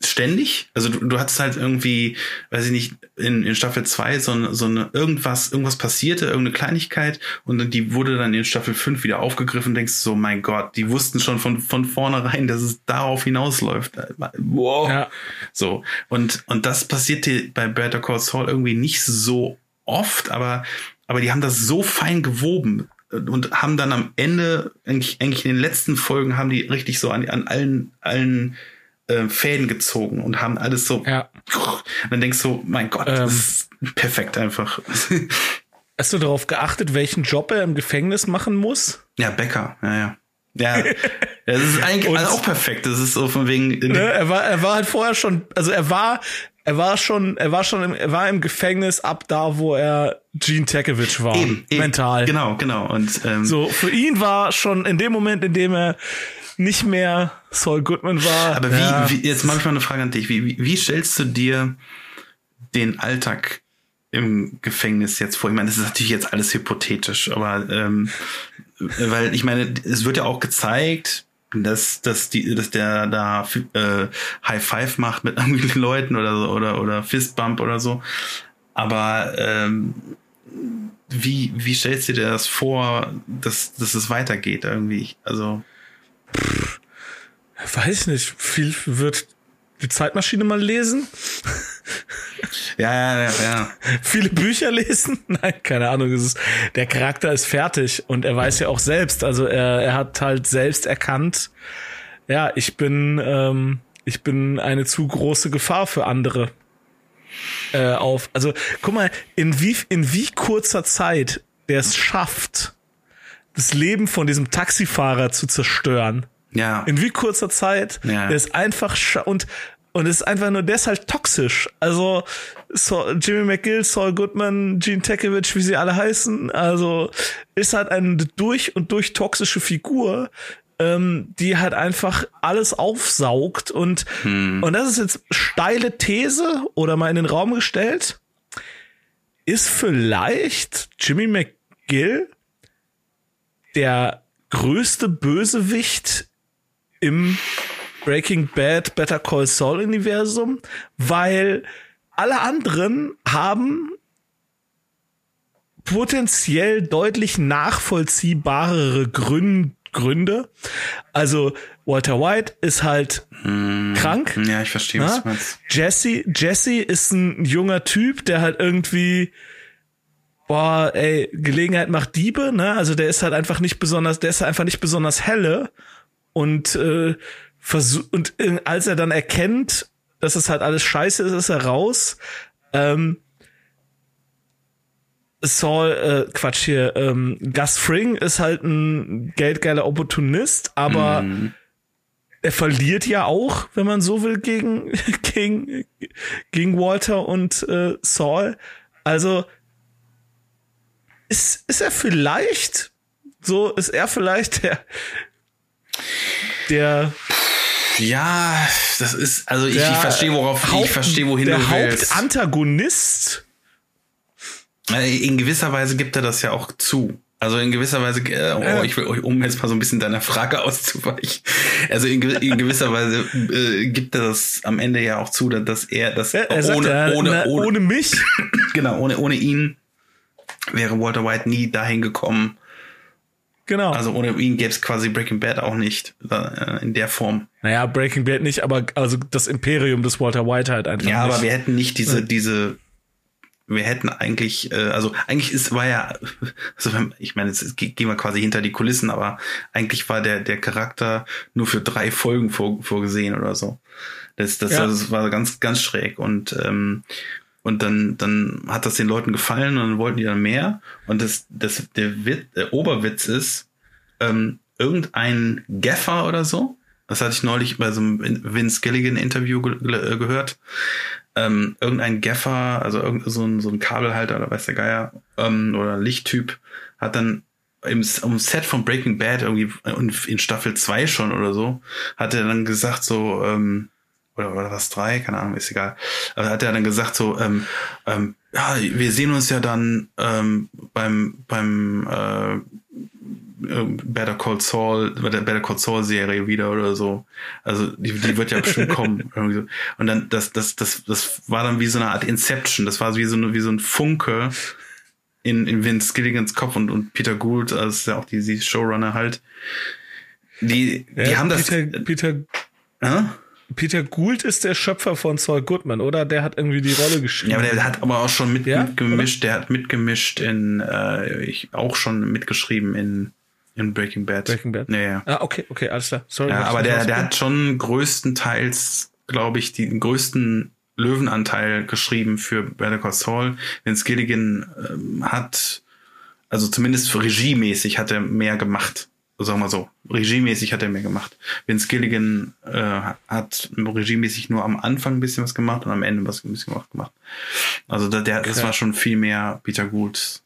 ständig. Also du, du hattest halt irgendwie, weiß ich nicht, in, in Staffel 2 so, so eine irgendwas, irgendwas passierte, irgendeine Kleinigkeit und die wurde dann in Staffel 5 wieder aufgegriffen denkst so, mein Gott, die wussten schon von, von vornherein, dass es darauf hinausläuft. Wow. Ja. So. Und, und das passierte bei Better Call Saul irgendwie nicht so oft, aber, aber die haben das so fein gewoben und haben dann am Ende, eigentlich, eigentlich in den letzten Folgen, haben die richtig so an, an allen, allen äh, Fäden gezogen und haben alles so. Ja. Und dann denkst du, mein Gott, ähm, das ist perfekt einfach. Hast du darauf geachtet, welchen Job er im Gefängnis machen muss? Ja, Bäcker, ja, ja. Ja, das ist eigentlich also auch perfekt. Das ist so von wegen. Ne, er war, er war halt vorher schon, also er war, er war schon, er war schon, im, er war im Gefängnis ab da, wo er Gene Tekevich war, eben, eben, mental. Genau, genau. Und ähm, so für ihn war schon in dem Moment, in dem er nicht mehr Saul Goodman war. Aber wie, ja. wie jetzt mache ich mal eine Frage an dich. Wie, wie, wie stellst du dir den Alltag im Gefängnis jetzt vor? Ich meine, das ist natürlich jetzt alles hypothetisch, aber ähm, weil ich meine, es wird ja auch gezeigt, dass, dass, die, dass der da äh, High Five macht mit irgendwelchen Leuten oder so oder, oder Fistbump oder so. Aber ähm, wie, wie stellst du dir das vor, dass, dass es weitergeht irgendwie? Also Pff, weiß ich nicht. Viel wird die Zeitmaschine mal lesen. Ja, ja, ja, ja. Viele Bücher lesen? Nein, keine Ahnung. Es ist, der Charakter ist fertig und er weiß ja auch selbst. Also er, er hat halt selbst erkannt, ja, ich bin, ähm, ich bin eine zu große Gefahr für andere. Äh, auf, also guck mal, in wie, in wie kurzer Zeit der es schafft, das Leben von diesem Taxifahrer zu zerstören. Ja. In wie kurzer Zeit. Ja. Der ist einfach und und es ist einfach nur deshalb toxisch. Also so, Jimmy McGill, Saul Goodman, Gene Tekevich, wie sie alle heißen, also ist halt eine durch und durch toxische Figur, ähm, die halt einfach alles aufsaugt und, hm. und das ist jetzt steile These oder mal in den Raum gestellt. Ist vielleicht Jimmy McGill der größte Bösewicht im Breaking Bad Better Call Saul Universum, weil alle anderen haben potenziell deutlich nachvollziehbarere Gründe Gründe. Also Walter White ist halt hm, krank. Ja, ich verstehe, was du meinst. Jesse, Jesse ist ein junger Typ, der halt irgendwie boah, ey, Gelegenheit macht Diebe, ne? Also der ist halt einfach nicht besonders, der ist halt einfach nicht besonders helle und äh, versucht und äh, als er dann erkennt, dass es halt alles scheiße ist, ist er raus. Ähm, Saul, äh, Quatsch hier, ähm, Gus Fring ist halt ein geldgeiler Opportunist, aber mm. er verliert ja auch, wenn man so will, gegen, gegen, gegen Walter und äh, Saul. Also ist, ist er vielleicht, so ist er vielleicht der, der ja, das ist, also ich, ich verstehe, worauf, Haupt, ich verstehe, wohin der du willst. Hauptantagonist in gewisser Weise gibt er das ja auch zu. Also in gewisser Weise, äh, oh, ich will, um jetzt mal so ein bisschen deiner Frage auszuweichen. Also in, gewisser Weise äh, gibt er das am Ende ja auch zu, dass er, er, er ohne, ja, ohne, na, ohne, ohne mich, genau, ohne, ohne ihn wäre Walter White nie dahin gekommen. Genau. Also ohne ihn gäbe es quasi Breaking Bad auch nicht äh, in der Form. Naja, Breaking Bad nicht, aber also das Imperium des Walter White halt einfach. Ja, nicht. aber wir hätten nicht diese, diese wir hätten eigentlich, äh, also eigentlich ist war ja, also ich meine, jetzt gehen wir quasi hinter die Kulissen, aber eigentlich war der der Charakter nur für drei Folgen vor, vorgesehen oder so. Das, das, ja. das war ganz ganz schräg und ähm, und dann dann hat das den Leuten gefallen und dann wollten die dann mehr und das das der, Witz, der Oberwitz ist ähm, irgendein Gaffer oder so. Das hatte ich neulich bei so einem Vince Gilligan Interview ge gehört ähm, irgendein Gaffer, also irgend so ein, so ein Kabelhalter oder weiß der Geier, ähm, oder Lichttyp, hat dann im, im Set von Breaking Bad irgendwie in Staffel 2 schon oder so, hat er dann gesagt so, ähm, oder, oder was drei, keine Ahnung, ist egal. Aber hat er dann gesagt so, ähm, ähm, ja, wir sehen uns ja dann ähm, beim beim äh, Better Call Saul, bei der Better Call Saul Serie wieder oder so. Also die, die wird ja bestimmt kommen. Und dann das das das das war dann wie so eine Art Inception. Das war wie so eine, wie so ein Funke in in Vince Gilligans Kopf und und Peter Gould, also ist ja auch die, die Showrunner halt. Die die ja, haben das Peter, Peter äh? Peter Gould ist der Schöpfer von Saul Goodman, oder? Der hat irgendwie die Rolle geschrieben. Ja, aber der hat aber auch schon mit, ja? mitgemischt. Der hat mitgemischt in, äh, ich auch schon mitgeschrieben in in Breaking Bad. Breaking Bad. Ja, ja. Ah, okay, okay, alles klar. Sorry. Ja, aber der, der hat schon größtenteils, glaube ich, den größten Löwenanteil geschrieben für Better Call Saul. Vince Gilligan ähm, hat, also zumindest regiemäßig hat er mehr gemacht. Sagen wir so. Regiemäßig hat er mehr gemacht. Vince Gilligan äh, hat regiemäßig nur am Anfang ein bisschen was gemacht und am Ende was ein bisschen was gemacht. Also der, der, okay. das war schon viel mehr Peter Goulds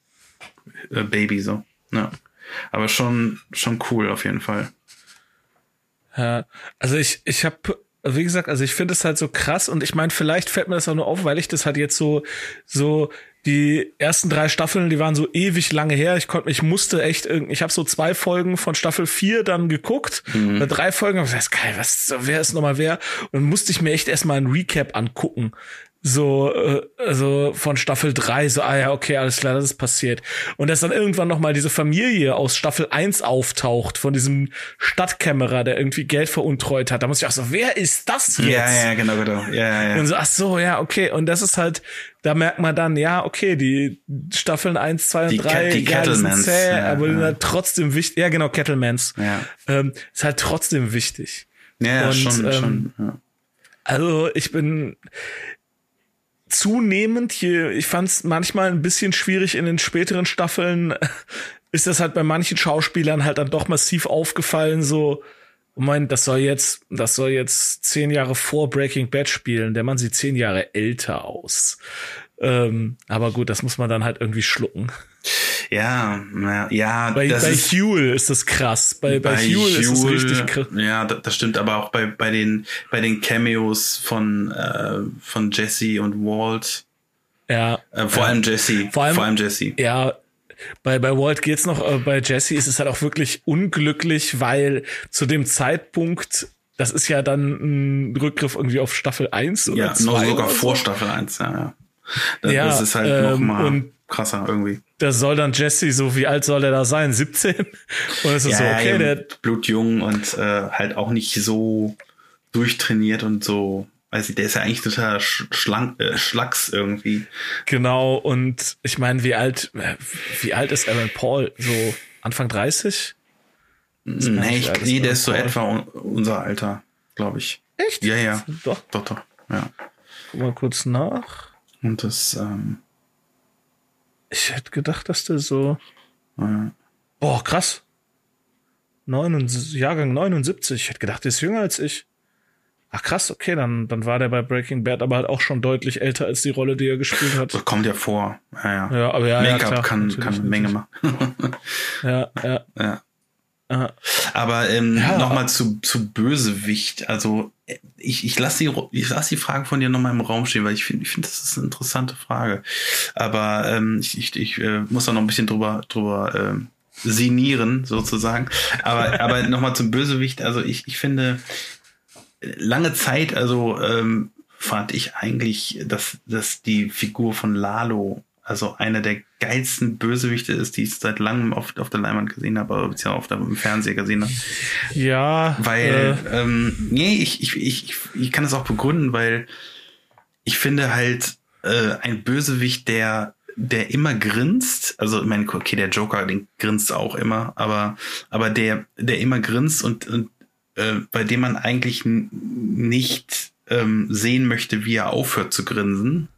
äh, Baby so. Ja. Aber schon, schon cool auf jeden Fall. Ja, also ich, ich habe wie gesagt, also ich finde es halt so krass und ich meine, vielleicht fällt mir das auch nur auf, weil ich das halt jetzt so, so die ersten drei Staffeln, die waren so ewig lange her. Ich konnte, ich musste echt irgendwie, ich habe so zwei Folgen von Staffel 4 dann geguckt, mhm. oder drei Folgen, aber das geil, was, wer ist nochmal wer? Und dann musste ich mir echt erstmal ein Recap angucken so äh, also von Staffel 3 so ah ja okay alles klar das ist passiert. Und dass dann irgendwann noch mal diese Familie aus Staffel 1 auftaucht von diesem Stadtkämmerer der irgendwie Geld veruntreut hat. Da muss ich auch so wer ist das jetzt? ja ja genau genau. Ja ja und so ach so ja okay. Und das ist halt da merkt man dann ja okay die Staffeln 1 2 und die 3 die ja, sind zäh, ja, aber ja. Halt trotzdem wichtig. Ja genau Kettlemans. Ja. Ähm, ist halt trotzdem wichtig. Ja, und, schon, ähm, schon ja. also ich bin zunehmend, hier, ich fand es manchmal ein bisschen schwierig in den späteren Staffeln, ist das halt bei manchen Schauspielern halt dann doch massiv aufgefallen, so, oh mein, das soll jetzt, das soll jetzt zehn Jahre vor Breaking Bad spielen, der Mann sieht zehn Jahre älter aus. Ähm, aber gut, das muss man dann halt irgendwie schlucken. Ja, ja, ja. Bei, das bei ist, Huel ist das krass. Bei, bei, Huel ist es Huel, richtig krass. Ja, das, das stimmt, aber auch bei, bei den, bei den Cameos von, äh, von Jesse und Walt. Ja. Äh, vor ja. allem Jesse. Vor allem- vor allem Jesse. Ja, bei, bei Walt geht's noch, aber bei Jesse ist es halt auch wirklich unglücklich, weil zu dem Zeitpunkt, das ist ja dann ein Rückgriff irgendwie auf Staffel 1 oder Ja, 2 noch sogar vor. Staffel 1, ja, ja. Das, Ja, das ist halt ähm, noch mal und- krasser irgendwie. Da soll dann Jesse, so wie alt soll er da sein? 17? Und es ist so, okay, eben der, blutjung und äh, halt auch nicht so durchtrainiert und so. Weiß ich, der ist ja eigentlich total sch schlank, äh, schlacks irgendwie. genau, und ich meine, wie alt, äh, wie alt ist Aaron Paul? So Anfang 30? Nee, ich, alt nee, der ist so Paul. etwa un unser Alter, glaube ich. Echt? Ja, ja. Doch, Doch, doch. Ja. guck mal kurz nach. Und das, ähm, Ich hätte gedacht, dass der so, äh, boah, krass. 79, Jahrgang 79. Ich hätte gedacht, der ist jünger als ich. Ach krass, okay, dann, dann war der bei Breaking Bad aber halt auch schon deutlich älter als die Rolle, die er gespielt hat. das kommt ja vor. Ja, ja. Ja, aber ja, ja, Make-up klar, kann, kann eine Menge machen. Ja, ja, ja. Aber ähm, Ja. nochmal zu, zu Bösewicht. Also äh, ich, ich lasse die, ich lass die Frage von dir nochmal im Raum stehen, weil ich finde, ich finde, das ist eine interessante Frage. Aber ähm, ich, ich, ich äh, muss da noch ein bisschen drüber, drüber ähm, sinieren, sozusagen. Aber, aber nochmal zum Bösewicht. Also ich, ich finde, lange Zeit, also ähm, fand ich eigentlich, dass, dass die Figur von Lalo also einer der geilsten Bösewichte ist, die ich seit langem auf, auf der Leinwand gesehen habe, beziehungsweise auf der, im Fernseher gesehen habe. Ja, Weil, äh, ähm, nee, ich, ich, ich, ich kann das auch begründen, weil ich finde halt äh, ein Bösewicht, der der immer grinst, also ich meine, okay, der Joker, den grinst auch immer, aber aber der der immer grinst und, und äh, bei dem man eigentlich nicht ähm, sehen möchte, wie er aufhört zu grinsen.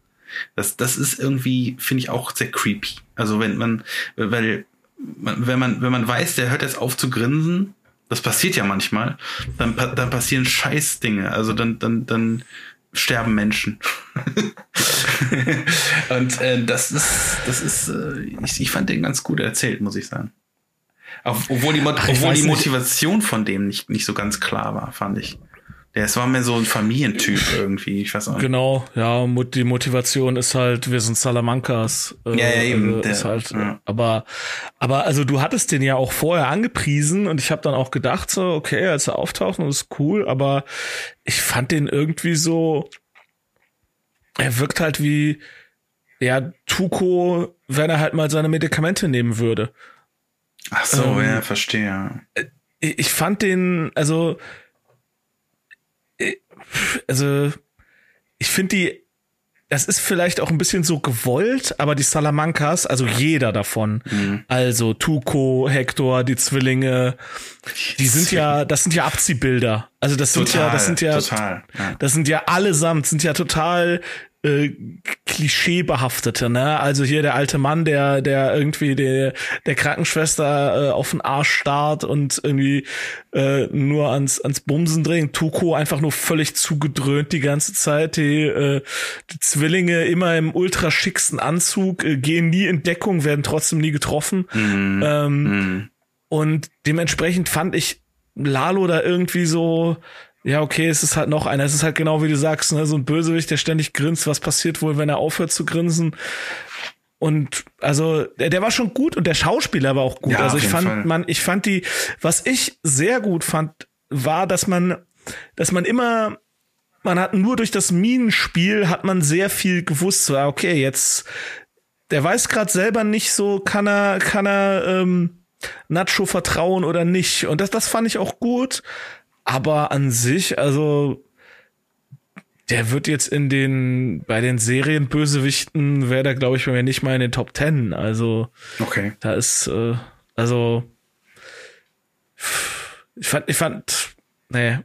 Das das ist irgendwie finde ich auch sehr creepy. Also wenn man weil wenn man wenn man weiß, der hört jetzt auf zu grinsen, das passiert ja manchmal, dann, dann passieren Scheißdinge. Also dann, dann, dann sterben Menschen. Und äh, das ist, das ist, äh, ich, ich fand den ganz gut erzählt, muss ich sagen. Obwohl die, Ach, obwohl die nicht. Motivation von dem nicht, nicht so ganz klar war, fand ich. Der, es war mehr so ein Familientyp irgendwie, ich weiß auch nicht. genau, ja, die Motivation ist halt, wir sind Salamancas. Äh, Ja, ja, eben, also der- ist halt, ja. aber, aber also du hattest den ja auch vorher angepriesen und ich habe dann auch gedacht so, okay, als er auftaucht, das ist cool, aber ich fand den irgendwie so, er wirkt halt wie, ja, Tuko, wenn er halt mal seine Medikamente nehmen würde. Ach so, Ähm, ja, verstehe. ich ich fand den, also, also, ich finde die, das ist vielleicht auch ein bisschen so gewollt, aber die Salamancas, also jeder davon, Mhm. also Tuco, Hector, die Zwillinge, die sind ja, das sind ja Abziehbilder. Also das sind ja, das sind ja, total. Ja. das sind ja allesamt, sind ja total äh, klischeebehaftete, ne? Also hier der alte Mann, der, der irgendwie der, der Krankenschwester äh, auf den Arsch starrt und irgendwie äh, nur ans, ans Bumsen drängt. Tuko einfach nur völlig zugedröhnt die ganze Zeit. Die, äh, die Zwillinge immer im ultra schicksten Anzug, äh, gehen nie in Deckung, werden trotzdem nie getroffen. Mhm. Ähm, Mhm. und dementsprechend fand ich Lalo da irgendwie so, ja, okay, es ist halt noch einer. Es ist halt genau wie du sagst, ne, so ein Bösewicht, der ständig grinst. Was passiert wohl, wenn er aufhört zu grinsen? Und also, der, der war schon gut und der Schauspieler war auch gut. Ja, also ich fand, Fall. man, ich fand die, was ich sehr gut fand, war, dass man, dass man immer, man hat nur durch das Minenspiel hat man sehr viel gewusst. So, ah, okay, jetzt, der weiß gerade selber nicht so, kann er, kann er ähm, Nacho vertrauen oder nicht. Und das, das fand ich auch gut. Aber an sich, also der wird jetzt in den, bei den Serienbösewichten wäre der, glaube ich, bei mir nicht mal in den Top Ten. Also Okay. da ist, äh, also ich fand, ich fand, nee.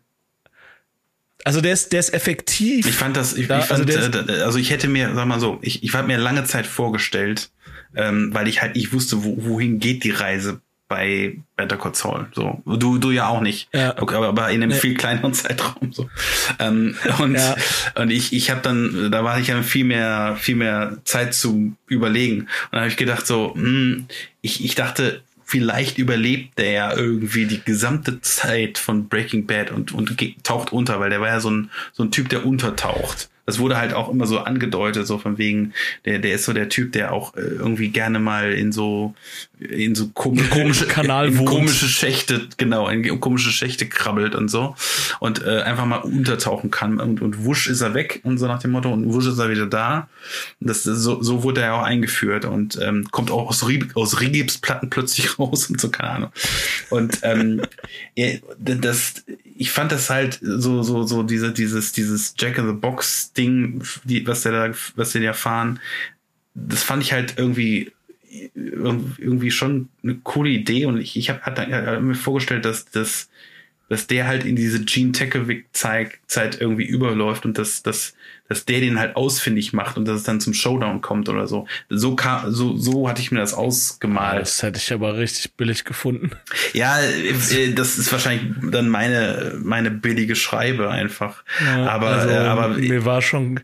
Also der ist, der ist effektiv. Ich fand das, ich, Da- ich fand, also also, der äh, also ich hätte mir, sag mal so, ich, ich habe mir lange Zeit vorgestellt, ähm, weil ich halt nicht wusste, wo, wohin geht die Reise bei Better Call Saul. So, du, du ja auch nicht. Ja. Okay, aber, aber in einem Nee. viel kleineren Zeitraum. So. Ähm, und, Ja. und ich, ich habe dann, da war ich ja viel mehr, viel mehr Zeit zu überlegen. Und da habe ich gedacht, so, hm, ich, ich dachte, vielleicht überlebt der ja irgendwie die gesamte Zeit von Breaking Bad und, und taucht unter, weil der war ja so ein, so ein Typ, der untertaucht. Das wurde halt auch immer so angedeutet, so von wegen, der, der ist so der Typ, der auch äh, irgendwie gerne mal in so, in so kom komische, Kanal in wohnt. komische Schächte, genau, in komische Schächte krabbelt und so. Und äh, einfach mal untertauchen kann. Und, und wusch ist er weg und so nach dem Motto, und wusch ist er wieder da. Das, so, so wurde er auch eingeführt und ähm, kommt auch aus, aus Rigipsplatten plötzlich raus und so, keine Ahnung. Und ähm, das, ich fand das halt so, so, so diese, dieses, dieses Jack in the Box Ding, die, was der da, was der da fahren, das fand ich halt irgendwie irgendwie schon eine coole Idee. Und ich, ich habe hab, hab mir vorgestellt, dass, dass, dass der halt in diese Gene Tekovic Zeit, Zeit irgendwie überläuft und dass, dass, dass der den halt ausfindig macht und dass es dann zum Showdown kommt oder so. So kam, so, so hatte ich mir das ausgemalt. Das hätte ich aber richtig billig gefunden. Ja, äh, das ist wahrscheinlich dann meine, meine billige Schreibe einfach. aber, also, äh, aber mir war schon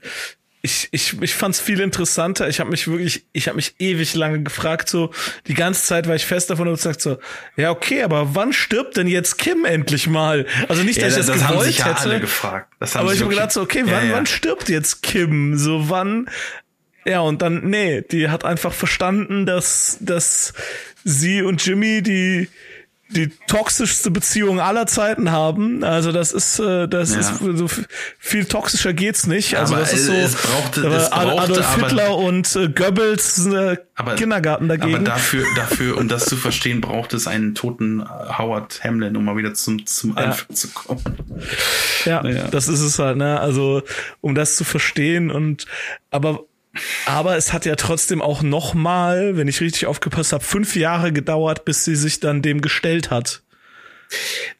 ich, ich, ich fand es viel interessanter. Ich habe mich wirklich, ich habe mich ewig lange gefragt, so die ganze Zeit war ich fest davon und gesagt so, ja okay, aber wann stirbt denn jetzt Kim endlich mal? Also nicht, ja, dass ich das, das, das haben gewollt sich ja hätte, alle gefragt. Das haben aber ich habe gedacht so, okay, Ja, wann, ja. wann stirbt jetzt Kim? So wann? Ja und dann nee, die hat einfach verstanden, dass dass sie und Jimmy die die toxischste Beziehung aller Zeiten haben. Also das ist äh, das Ja. ist so viel toxischer geht's nicht. Also Aber das ist so es brauchte- es brauchte Adolf aber- Hitler und äh, Goebbels äh, Aber- Kindergarten dagegen. Aber dafür, dafür, um das zu verstehen, braucht es einen toten äh, Howard Hamlin, um mal wieder zum, zum Ja. Anfang zu kommen. Ja, Ja. das ist es halt, ne? Also, um das zu verstehen und aber aber es hat ja trotzdem auch noch mal, wenn ich richtig aufgepasst habe, fünf Jahre gedauert, bis sie sich dann dem gestellt hat.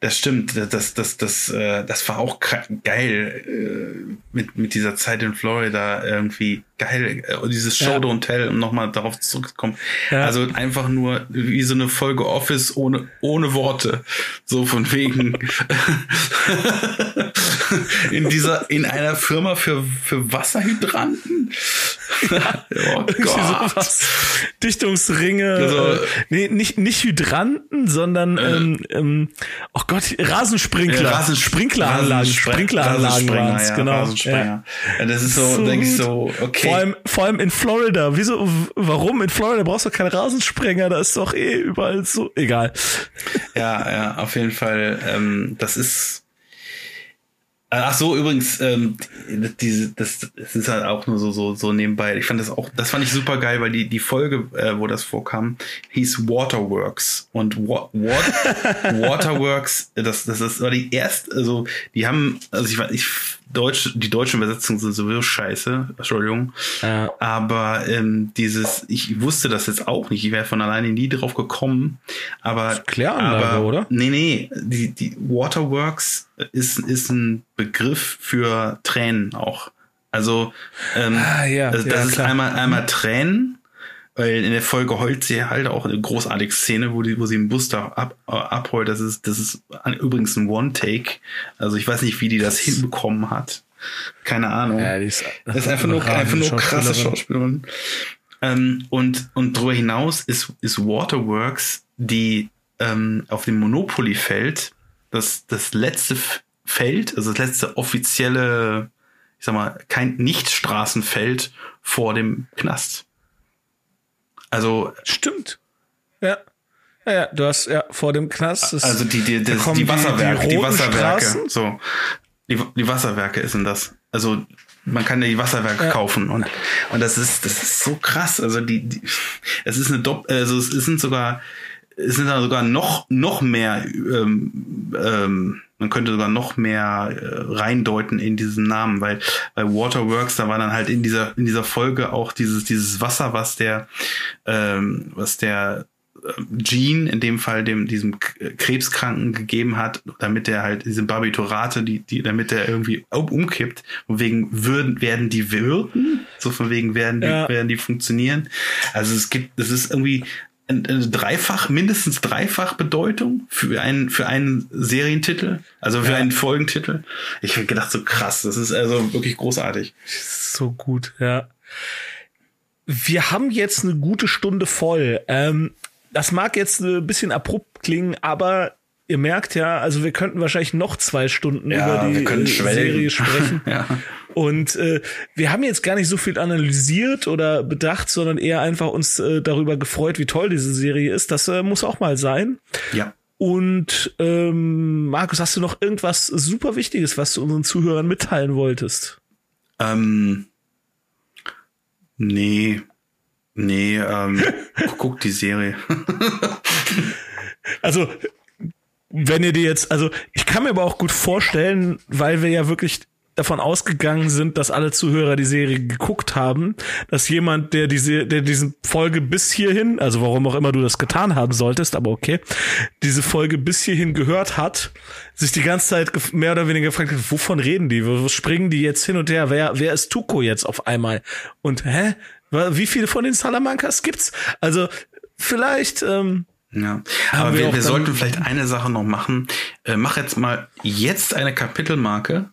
Das stimmt, das, das, das, äh, das war auch geil äh, mit, mit dieser Zeit in Florida irgendwie geil. Äh, dieses Show Ja. Don't Tell, um nochmal darauf zurückzukommen. Ja. Also einfach nur wie so eine Folge Office ohne, ohne Worte. So von wegen in dieser, in einer Firma für, für Wasserhydranten. oh Irgendwie Gott. sowas. Dichtungsringe. Also- äh, nee, nicht, nicht Hydranten, sondern ähm, ähm, oh Gott, Rasensprinkler. Ja, Rasens- Sprinkleranlagen. Sprinkleranlagen waren es, ja, genau. Ja. das ist so, So denke ich so, okay. Vor allem, vor allem in Florida. Wieso, warum? In Florida brauchst du keinen Rasensprenger, da ist doch eh überall so. Egal. Ja, ja, auf jeden Fall. Ähm, das ist. Äh, Ach so, übrigens, ähm, diese, das, das ist halt auch nur so, so, so nebenbei. Ich fand das auch, das fand ich super geil, weil die, die Folge, äh, wo das vorkam, hieß Waterworks. Und Wa Wat Waterworks, das, das, das war die erste, also, die haben, also ich ich, Deutsch, die deutschen Übersetzungen sind sowieso scheiße, Entschuldigung. Ja. Aber ähm, dieses, ich wusste das jetzt auch nicht, ich wäre von alleine nie drauf gekommen. Aber, Kläranlage, aber oder? Nee, nee, die, die Waterworks ist, ist ein Begriff für Tränen auch. Also ähm, Ah, ja, also das ja, ist klar. einmal, einmal Tränen, weil in der Folge heult sie halt auch eine großartige Szene, wo, die, wo sie im Bus da ab, äh, abheult. Das ist, das ist übrigens ein One-Take. Also ich weiß nicht, wie die das hinbekommen hat. Keine Ahnung. Ja, ist, Das ist einfach nur, einfach nur krasse Schauspielerin. Ähm, und, und darüber hinaus ist, ist Waterworks, die ähm, auf dem Monopoly-Feld, das, das letzte Feld, also das letzte offizielle, ich sag mal, kein Nicht-Straßenfeld vor dem Knast. Also, Stimmt. Ja. Ja, ja, du hast ja vor dem Knast. also die, die, da das, die Wasserwerke, die, roten Wasserwerke, Straßen. so. Die, die Wasserwerke ist denn das. Also man kann ja die Wasserwerke Ja. kaufen und und das ist das ist so krass. Also die, die es ist eine Dopp also es sind sogar es sind da sogar noch noch mehr ähm, ähm, man könnte sogar noch mehr äh, reindeuten in diesen Namen, weil bei Waterworks da war dann halt in dieser in dieser Folge auch dieses dieses Wasser, was der ähm, was der Gene in dem Fall dem diesem Krebskranken gegeben hat, damit er halt diese Barbiturate, die die damit er irgendwie um- umkippt, von wegen würden werden die wirken, so von wegen werden die Ja. werden die funktionieren. Also es gibt, es ist irgendwie dreifach, mindestens dreifach Bedeutung für einen, für einen Serientitel, also für Ja. einen Folgentitel. Ich habe gedacht, so krass, das ist also wirklich großartig. So gut, ja. Wir haben jetzt eine gute Stunde voll. Ähm, das mag jetzt ein bisschen abrupt klingen, aber ihr merkt ja, also wir könnten wahrscheinlich noch zwei Stunden Ja, über die äh. Serie sprechen. Ja. Und äh, wir haben jetzt gar nicht so viel analysiert oder bedacht, sondern eher einfach uns äh, darüber gefreut, wie toll diese Serie ist. Das äh, muss auch mal sein. Ja. Und ähm, Markus, hast du noch irgendwas super Wichtiges, was du unseren Zuhörern mitteilen wolltest? Ähm, nee. Nee, ähm, guck die Serie. Also, wenn ihr die jetzt, also ich kann mir aber auch gut vorstellen, weil wir ja wirklich davon ausgegangen sind, dass alle Zuhörer die Serie geguckt haben, dass jemand, der diese, der diesen Folge bis hierhin, also warum auch immer du das getan haben solltest, aber okay, diese Folge bis hierhin gehört hat, sich die ganze Zeit mehr oder weniger gefragt hat, wovon reden die? Wo springen die jetzt hin und her? Wer, wer ist Tuko jetzt auf einmal? Und hä? Wie viele von den Salamancas gibt's? Also vielleicht, ähm, Ja, Haben aber wir wir, sollten vielleicht eine Sache noch machen. Äh, mach jetzt mal jetzt eine Kapitelmarke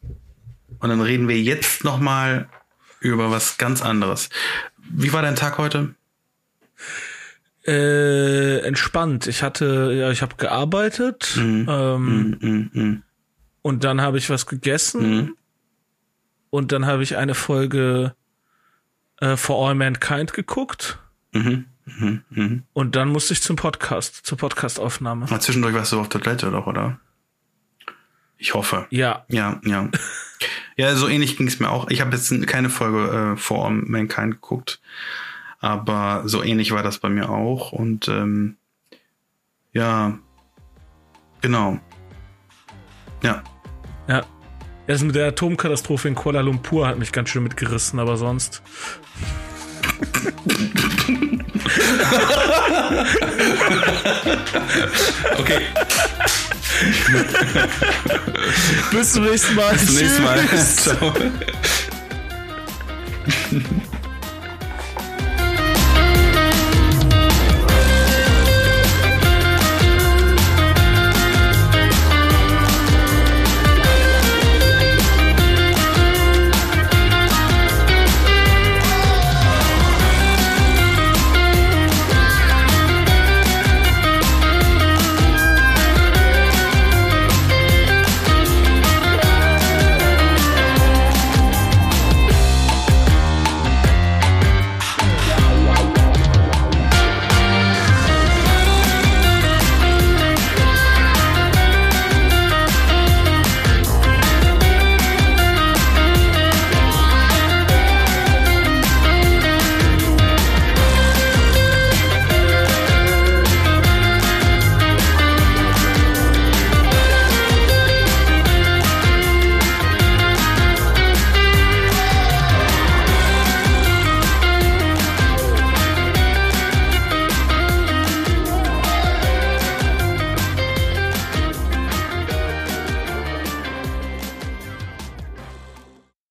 und dann reden wir jetzt noch mal über was ganz anderes. Wie war dein Tag heute? Äh, entspannt. Ich hatte, ja, ich habe gearbeitet ähm, Mm, mm, mm. und dann habe ich was gegessen Mhm. und dann habe ich eine Folge äh, For All Mankind geguckt Mhm. Mhm. Mhm. und dann musste ich zum Podcast, zur Podcastaufnahme. Mal zwischendurch warst du auf der Toilette doch, oder? Ich hoffe. Ja, Ja, ja. ja, so ähnlich ging es mir auch. Ich habe jetzt keine Folge äh, vor Mankind geguckt, aber so ähnlich war das bei mir auch. Und ähm, ja, genau. Ja, ja. Das mit der Atomkatastrophe in Kuala Lumpur hat mich ganz schön mitgerissen, aber sonst. Okay. Bis zum nächsten Mal. Bis zum nächsten Mal. Ciao.